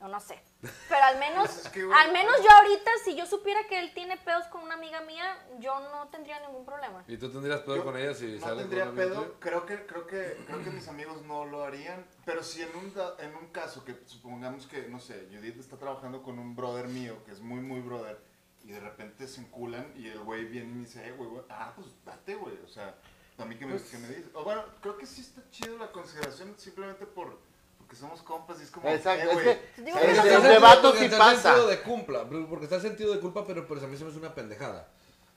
No, no sé. Pero al menos, Es que, güey, al menos yo ahorita, si yo supiera que él tiene pedos con una amiga mía, yo no tendría ningún problema. ¿Y tú tendrías pedo Yo con ella si no sale con tendría amigo pedo, creo que, creo que, creo que mis amigos no lo harían, pero si en un, en un caso que supongamos que, no sé, Judith está trabajando con un brother mío, que es muy, muy brother, y de repente se enculan y el güey viene y me dice, eh, güey, güey, ah, pues date, güey, o sea, a mí que me, que me dices, o bueno, creo que sí está chido la consideración simplemente por, porque somos compas y es como, Exacto, eh, es güey, que. Digo, de sí está pasa. el sentido de culpa, porque está el sentido de culpa, pero pues a mí se me hace una pendejada.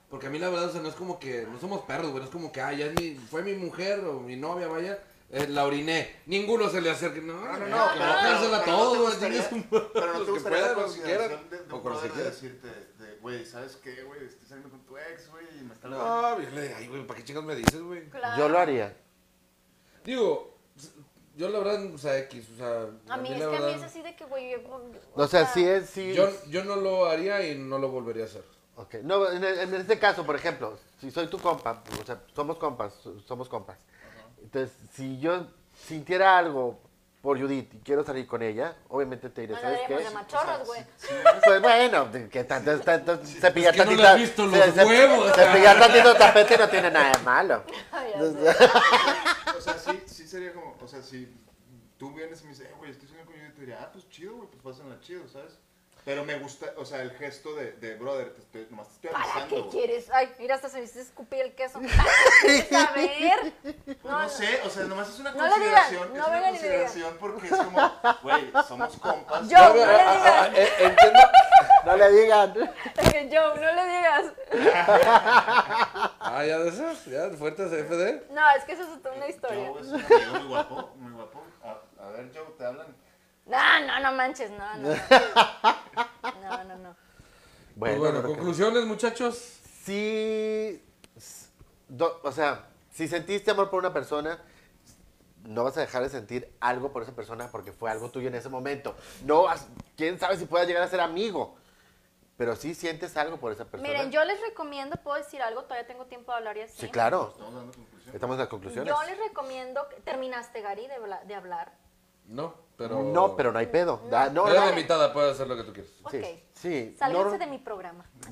Porque a mí la verdad, o sea, no es como que, no somos perros, güey, no es como que, ah, ya es mi, fue mi mujer o mi novia, vaya, eh, la oriné. Ninguno se le acerque, no, No, no, no, no, que pero- dársela pero no gustaría- Pero no te que gustaría puedan, la los que quieran, consideración de, de o brother de decirte, de, güey, ¿sabes qué, güey? Estoy saliendo con tu ex, güey, y me está No, yo le digo, ay, güey, ¿para qué chicas me dices, güey? Claro. Yo lo haría. Digo, yo la verdad, o sea, X, o sea, A mí es la que a mí es así de que, güey, yo- O sea, sí es. Sí, yo, yo no lo haría y no lo volvería a hacer. Ok, no, en, en este caso, por ejemplo, si soy tu compa, o sea, somos compas, somos compas. Entonces, si yo sintiera algo por Judith y quiero salir con ella, obviamente te diré, No ¿sabes qué? de machorras, güey. Pues bueno, que tanto, tanto cepillar Es que no le tantito- has visto los ce- huevos. Cepillar tantito tapete no tiene nada de malo. Ay. O sea, sí sería como, o sea, si tú vienes y me dices, eh, güey, estoy saliendo con yo, te diría, ah, pues chido, güey, pues pásenla chido, ¿sabes? Pero me gusta, o sea, el gesto de, de brother, te estoy, nomás te estoy ¿Para avisando, qué güey. quieres? Ay, mira, hasta se me hiciste escupir el queso. ¿Quieres saber? Pues no, sé, o sea, nomás es una No le consideración, no es una y le consideración porque es como, güey, somos compas. Yo, no le digas. Eh, entiendo. No le digan. Que Yo, no le digas. Ah, ya de esas, ya, fuertes FD. No, es que eso es toda una historia. Joe es un amigo muy guapo, muy guapo. A, a ver, Joe, te hablan. No, no, no manches, no, no. No, no, no. Pues bueno, que- conclusiones, muchachos. si, s- do- o sea, si sentiste amor por una persona, no vas a dejar de sentir algo por esa persona porque fue algo tuyo en ese momento. No, vas- quién sabe si puedas llegar a ser amigo, pero sí sientes algo por esa persona. Miren, yo les recomiendo, ¿puedo decir algo? Todavía tengo tiempo de hablar y así. Sí, claro. Estamos dando conclusión. Estamos en las conclusiones. Yo les recomiendo, que- ¿terminaste, Gary, de, habla- de hablar? No, pero. No, pero no hay pedo. No, Eres no. la invitada, puedes hacer lo que tú quieras. Ok. Sí, sí. Sálganse no- de mi programa.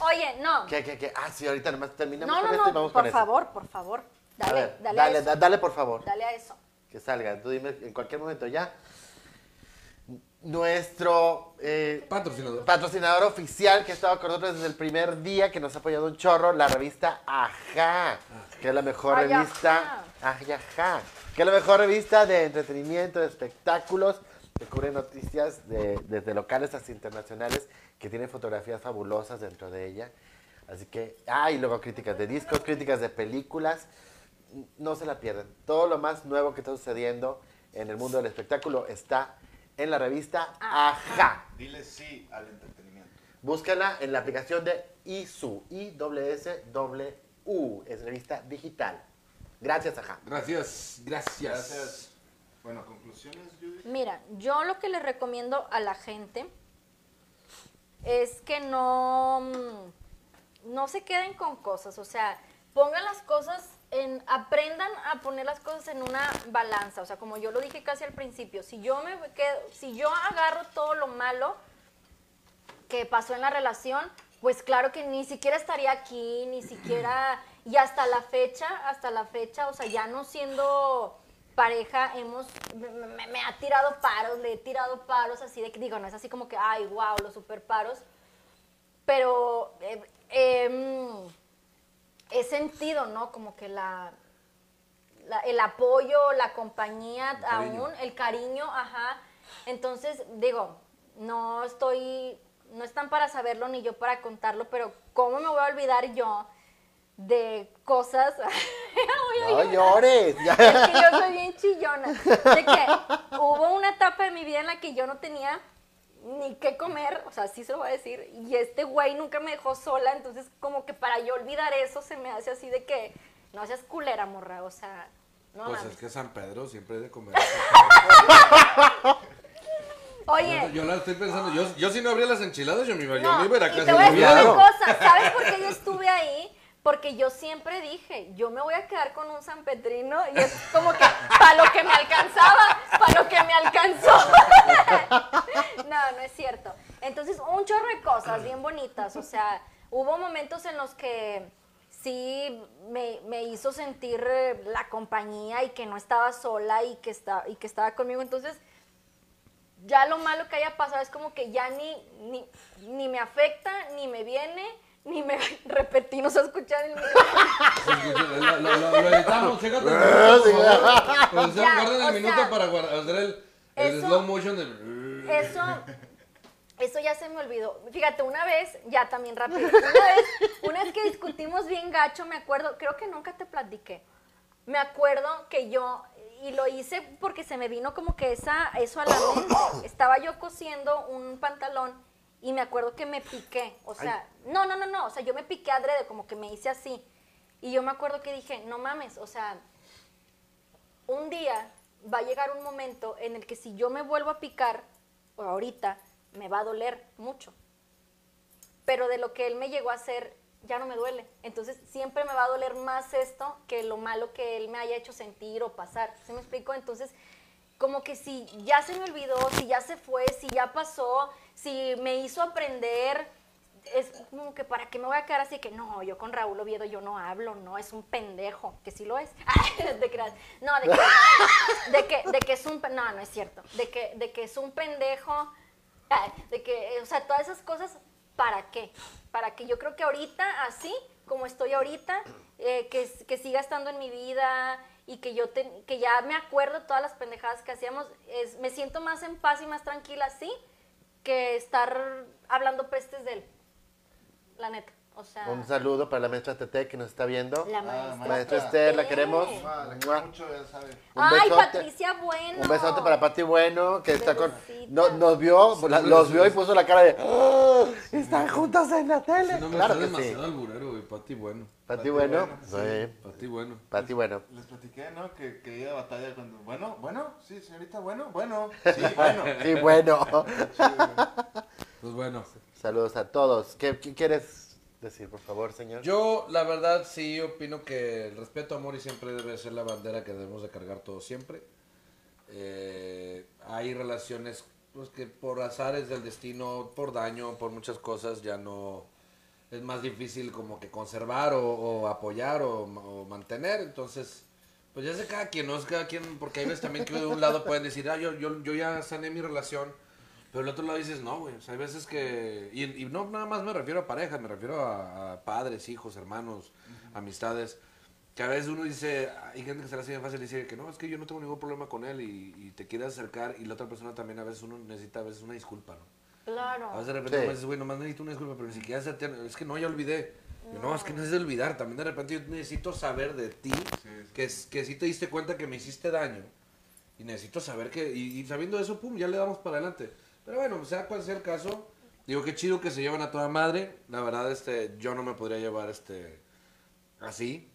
Oye, no. ¿Qué, qué, qué? Ah, sí, ahorita nomás terminamos No, con no, esto y no, vamos por con favor, por favor. eso. A Dale, ver, dale, a dale, eso. da- dale, por favor. Dale a eso. Que salga. Tú dime en cualquier momento ya. Nuestro eh, Patrocinador. patrocinador oficial que ha estado con nosotros desde el primer día, que nos ha apoyado un chorro, la revista Ajá, que es la mejor Ay, revista. Ay, Ajá. Que es la mejor revista de entretenimiento, de espectáculos que cubre noticias de- desde locales hasta internacionales, que tiene fotografías fabulosas dentro de ella. Así que, ah, y luego críticas de discos, críticas de películas. No se la pierdan. Todo lo más nuevo que está sucediendo en el mundo del espectáculo está en la revista Aja. Dile sí al entretenimiento. Búscala en la aplicación de ISU, I-S-S-W, es revista digital. Gracias, Aja. Gracias, gracias. Gracias. Bueno, conclusiones, Judy. Mira, yo lo que le recomiendo a la gente es que no, mm, no se queden con cosas, o sea, pongan las cosas en, aprendan a poner las cosas en una balanza, o sea, como yo lo dije casi al principio, si yo me quedo, si yo agarro todo lo malo que pasó en la relación, pues claro que ni siquiera estaría aquí, ni siquiera, y hasta la fecha, hasta la fecha, o sea, ya no siendo pareja, hemos, me, ha tirado paros, le he tirado paros así de que digo, no es así como que, ay, wow, los super paros, pero eh, em, he sentido, ¿no? Como que la, la- el apoyo, la compañía, El aún, el cariño, ajá. Entonces, digo, no estoy, no están para saberlo ni yo para contarlo, pero ¿cómo me voy a olvidar yo de cosas? No llores. Es que yo soy bien chillona. De que hubo una etapa de mi vida en la que yo no tenía ni qué comer, o sea, sí se lo voy a decir, y este güey nunca me dejó sola, entonces como que para yo olvidar eso se me hace así de que no seas culera, morra, o sea, no Pues mames. es que San Pedro siempre es de comer. Oye, Yo, yo la estoy pensando, yo, yo si no abría las enchiladas, yo me iba, yo no, me iba a ir a y casa te voy a de decir una cosa, ¿sabes por qué yo estuve ahí? Porque yo siempre dije, yo me voy a quedar con un San Petrino y es como que para lo que me alcanzaba, para lo que me alcanzó. no, no es cierto. Entonces, un chorro de cosas bien bonitas, o sea, hubo momentos en los que sí me, me hizo sentir eh, la compañía y que no estaba sola y que, está, y que estaba conmigo. Entonces, ya lo malo que haya pasado es como que ya ni, ni, ni me afecta, ni me viene, ni me repetí, no se escuchar el micrófono. Lo, lo- lo- lo editamos, chécate minuto. Producción, guarden el minuto sea, para hacer el, el eso- slow motion de... Eso, eso ya se me olvidó. Fíjate, una vez, ya también rápido, una vez, una vez que discutimos bien gacho, me acuerdo, creo que nunca te platiqué. Me acuerdo que yo, y lo hice porque se me vino como que esa, eso a la mente. Estaba yo cosiendo un pantalón y me acuerdo que me piqué. O sea, no, no, no, no. O sea, yo me piqué adrede, como que me hice así. Y yo me acuerdo que dije, no mames, o sea, un día va a llegar un momento en el que si yo me vuelvo a picar, o ahorita, me va a doler mucho. Pero de lo que él me llegó a hacer, ya no me duele. Entonces siempre me va a doler más esto que lo malo que él me haya hecho sentir o pasar. ¿Sí me explico? Entonces, como que si ya se me olvidó, si ya se fue, si ya pasó, si me hizo aprender, es como que para qué me voy a quedar así que no, yo con Raúl Oviedo yo no hablo, no, es un pendejo, que sí lo es. de creas. No, de que, de que, de que es un no, no es cierto. De que, de que es un pendejo, de que, o sea, todas esas cosas, ¿para qué? Para que yo creo que ahorita, así como estoy ahorita, eh, que, que siga estando en mi vida y que yo te- que ya me acuerdo todas las pendejadas que hacíamos, es, me siento más en paz y más tranquila así que estar hablando pestes de él. La neta. O sea, Un saludo para la maestra Tete que nos está viendo. la Ah, maestra. Maestra Esther, la queremos. Ah, la Mua. quiero mucho, ya sabe. Un Ay, besote. Patricia Bueno. Un besote para Pati Bueno, que está con. No- nos vio, la- los vio y puso la cara de. "Ah, están juntos en la tele. No me claro claro que sí. demasiado alburero, güey, Pati bueno. Pati Bueno. Bueno, Sí. Pati bueno. Pati Bueno. Les platiqué, ¿no? Que, que iba a batalla cuando. Bueno, bueno, sí, señorita, bueno, bueno. Sí, bueno. Sí, bueno. Pues bueno. Saludos a todos. ¿Qué, qué quieres decir, por favor, señor? Yo, la verdad, sí opino que el respeto, amor y siempre debe ser la bandera que debemos de cargar todos siempre. Eh, hay relaciones pues, que por azares del destino, por daño, por muchas cosas, ya no es más difícil como que conservar o, o apoyar o, o mantener. Entonces, pues ya sé cada quien, no es cada quien, porque hay veces también que de un lado pueden decir, ah, yo, yo, yo ya sané mi relación. Pero del otro lado dices, no, güey. O sea, hay veces que. Y, y no nada más me refiero a parejas, me refiero a, a padres, hijos, hermanos, amistades. que a veces uno dice, hay gente que se le hace bien fácil decir que no, es que yo no tengo ningún problema con él y, y te quieres acercar y la otra persona también a veces uno necesita a veces una disculpa, ¿no? Claro. A veces de repente Sí. me dices, güey, nomás necesito una disculpa, pero ni siquiera se te- es que no, ya olvidé. No, es que no es de olvidar, también de repente yo necesito saber de ti, sí. que, es- que sí te diste cuenta que me hiciste daño. Y necesito saber que, y, y sabiendo eso, pum, ya le damos para adelante. Pero bueno, sea cual sea el caso, digo, qué chido que se llevan a toda madre. La verdad, este, yo no me podría llevar, este, así.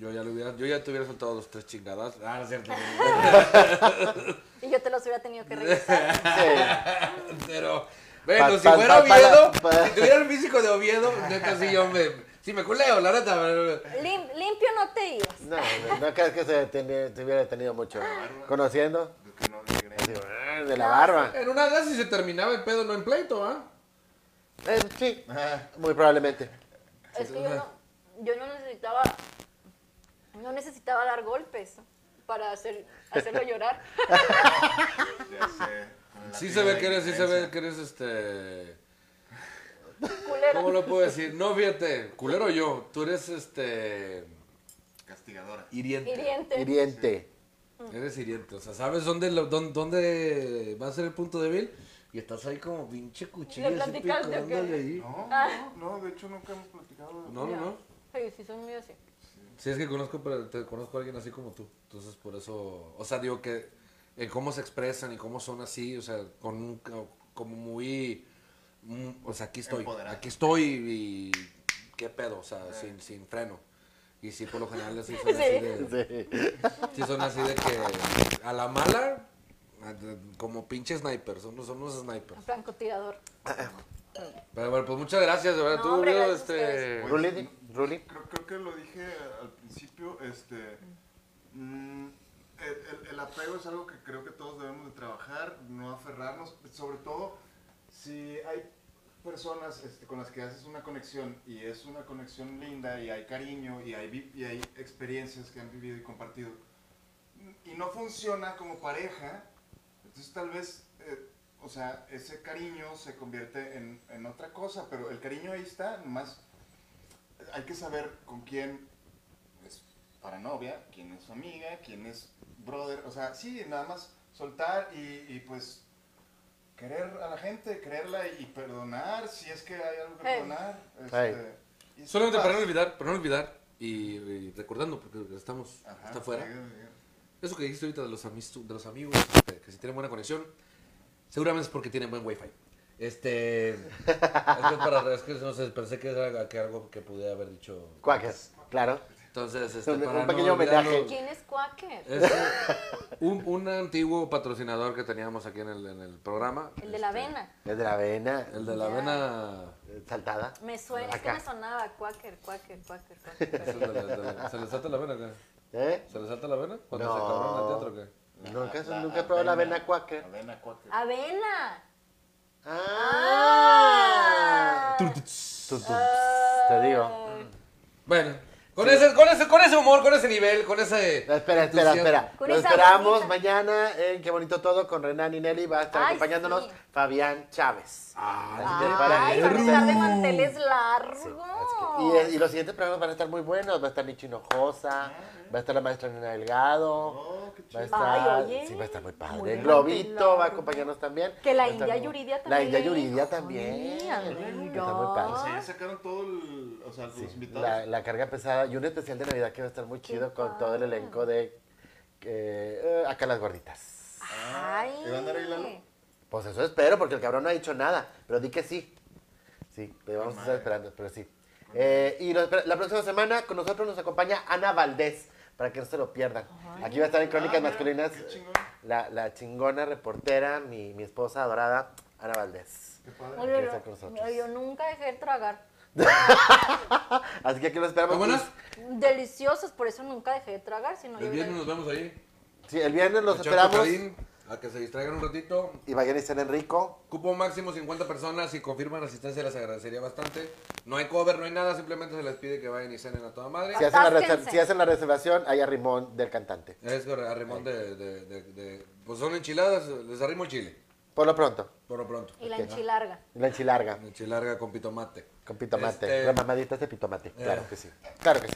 Yo ya, lo hubiera, yo ya te hubiera soltado dos, tres chingadas. Ah, no es cierto. Y yo te los hubiera tenido que regresar. Sí. Pero, bueno, Pa- si pa- fuera pa- Oviedo, pa- si tuviera el físico de Oviedo, neta, sí yo me, sí me culeo, la neta. Lim- limpio no te ibas. No, no, no crees que se, teni- se hubiera detenido mucho. Conociendo, así, creo. ah, de la barba. En una de sí se terminaba el pedo, no en pleito, ¿ah? Eh, sí, Ah, muy probablemente. Es que yo no, yo no necesitaba, no necesitaba dar golpes para hacer, hacerlo llorar. Sí se ve de que eres, sí se ve que eres este. Culero. ¿Cómo lo puedo decir? No, fíjate, culero yo, tú eres este. Castigadora. Hiriente. Hiriente. Hiriente. Eres hiriente, o sea, ¿sabes dónde, lo- dónde, dónde va a ser el punto débil? Y estás ahí como pinche cuchillo. ¿Le ahí. No, Ah. no, no, de hecho nunca hemos platicado. No, no, no. Sí, sí, son muy así. Sí, es que conozco, pero te conozco a alguien así como tú. Entonces, por eso, o sea, digo que en cómo se expresan y cómo son así, o sea, con un, co- como muy, mm, o sea, aquí estoy, Empoderado. aquí estoy y qué pedo, o sea, sin, sin freno. Y sí, por lo general así son así Sí. de, Sí. sí son así de que a la mala, como pinche snipers, son, son unos snipers. Francotirador. Pero bueno, pues muchas gracias, de verdad, No, tú, hombre, este... Creo, que lo dije al principio, este, mm, el, apego es algo que creo que todos debemos de trabajar, no aferrarnos, sobre todo si hay personas este, con las que haces una conexión y es una conexión linda y hay cariño y hay, y hay experiencias que han vivido y compartido y no funciona como pareja, entonces tal vez, eh, o sea, ese cariño se convierte en, en otra cosa, pero el cariño ahí está, nomás hay que saber con quién es para novia, quién es su amiga, quién es brother, o sea, sí, nada más soltar y, y, pues querer a la gente, quererla y perdonar si es que hay algo que Hey. perdonar. Hey. este, y Solamente para no olvidar, para no olvidar y, y recordando, porque estamos, Ajá, está afuera. Eso que dijiste ahorita de los, de los amigos, este, que si tienen buena conexión, seguramente es porque tienen buen wifi. Este. es para, es que no sé, pensé que era que algo que pudiera haber dicho. Cuáquez, claro. Entonces, este, Un- para un no pequeño olvidarlo, homenaje. ¿Quién es Quaker? es un, un antiguo patrocinador que teníamos aquí en el, en el programa. El de la este, avena. Es de la avena. El de la avena. Saltada. Me suena, es que me sonaba Quaker, Quaker, Quaker, el Quaker. la- de la- ¿Se le salta la avena acá? ¿Eh? ¿Se le salta la avena? Cuando se No. cabrón en el teatro o qué? Nunca, La- nunca he probado la avena cuáquer. Avena Quaker. ¡Avena! Ah. ¡Ah! Te digo. Bueno, con, ese, con, ese, con ese humor, con ese nivel, con ese. No, espera, espera, espera. Lo esperamos mañana en Qué Bonito Todo con Renan y Nelly. Va a estar Ay, acompañándonos sí. Fabián Chávez. Ay, Ay, para- de manteles largos. Sí, y, y los siguientes programas van a estar muy buenos. Va a estar Nicho Hinojosa, va a estar la maestra Nena Delgado. Oh, qué Va a chido. estar, Ay, oye. sí, va a estar muy padre. Muy El Globito va a acompañarnos también. Que la India muy- Yuridia La también. India Yuridia también. Ay. Está muy padre. O sea, sacaron todo el, o sea, los invitados. La, la carga pesada y un especial de Navidad que va a estar muy chido con todo el elenco de eh, acá las gorditas. Ay. ¿Y va a andar ahí Lalo? Pues eso espero, porque el cabrón no ha dicho nada, pero di que sí. Sí, te vamos a estar madre. esperando, pero sí. Eh, y nos la próxima semana con nosotros nos acompaña Ana Valdés, para que no se lo pierdan. Aquí va a estar en Crónicas Ah, Masculinas la, la chingona reportera, mi, mi esposa adorada, Ana Valdés. Qué padre. Oye, está con nosotros. yo, yo nunca dejé de tragar. Así que aquí lo esperamos. ¿Está buena? Deliciosos, por eso nunca dejé de tragar. Si no, El yo viernes nos vemos ahí. Sí, el viernes los Echar esperamos. A que se distraigan un ratito. Y vayan y cenen rico. Cupo máximo 50 personas. Si confirman asistencia, les agradecería bastante. No hay cover, no hay nada. Simplemente se les pide que vayan y cenen a toda madre. Si hacen, la si hacen la reservación, hay arrimón del cantante. Es correcto, arrimón de, de, de, de- Pues son enchiladas, les arrimo el chile. Por lo pronto. Por lo pronto. Y la enchilarga. La enchilarga. Enchilarga con pitomate. Con pitomate. Este- Remamaditas de pitomate. Eh. Claro que sí. Claro que sí.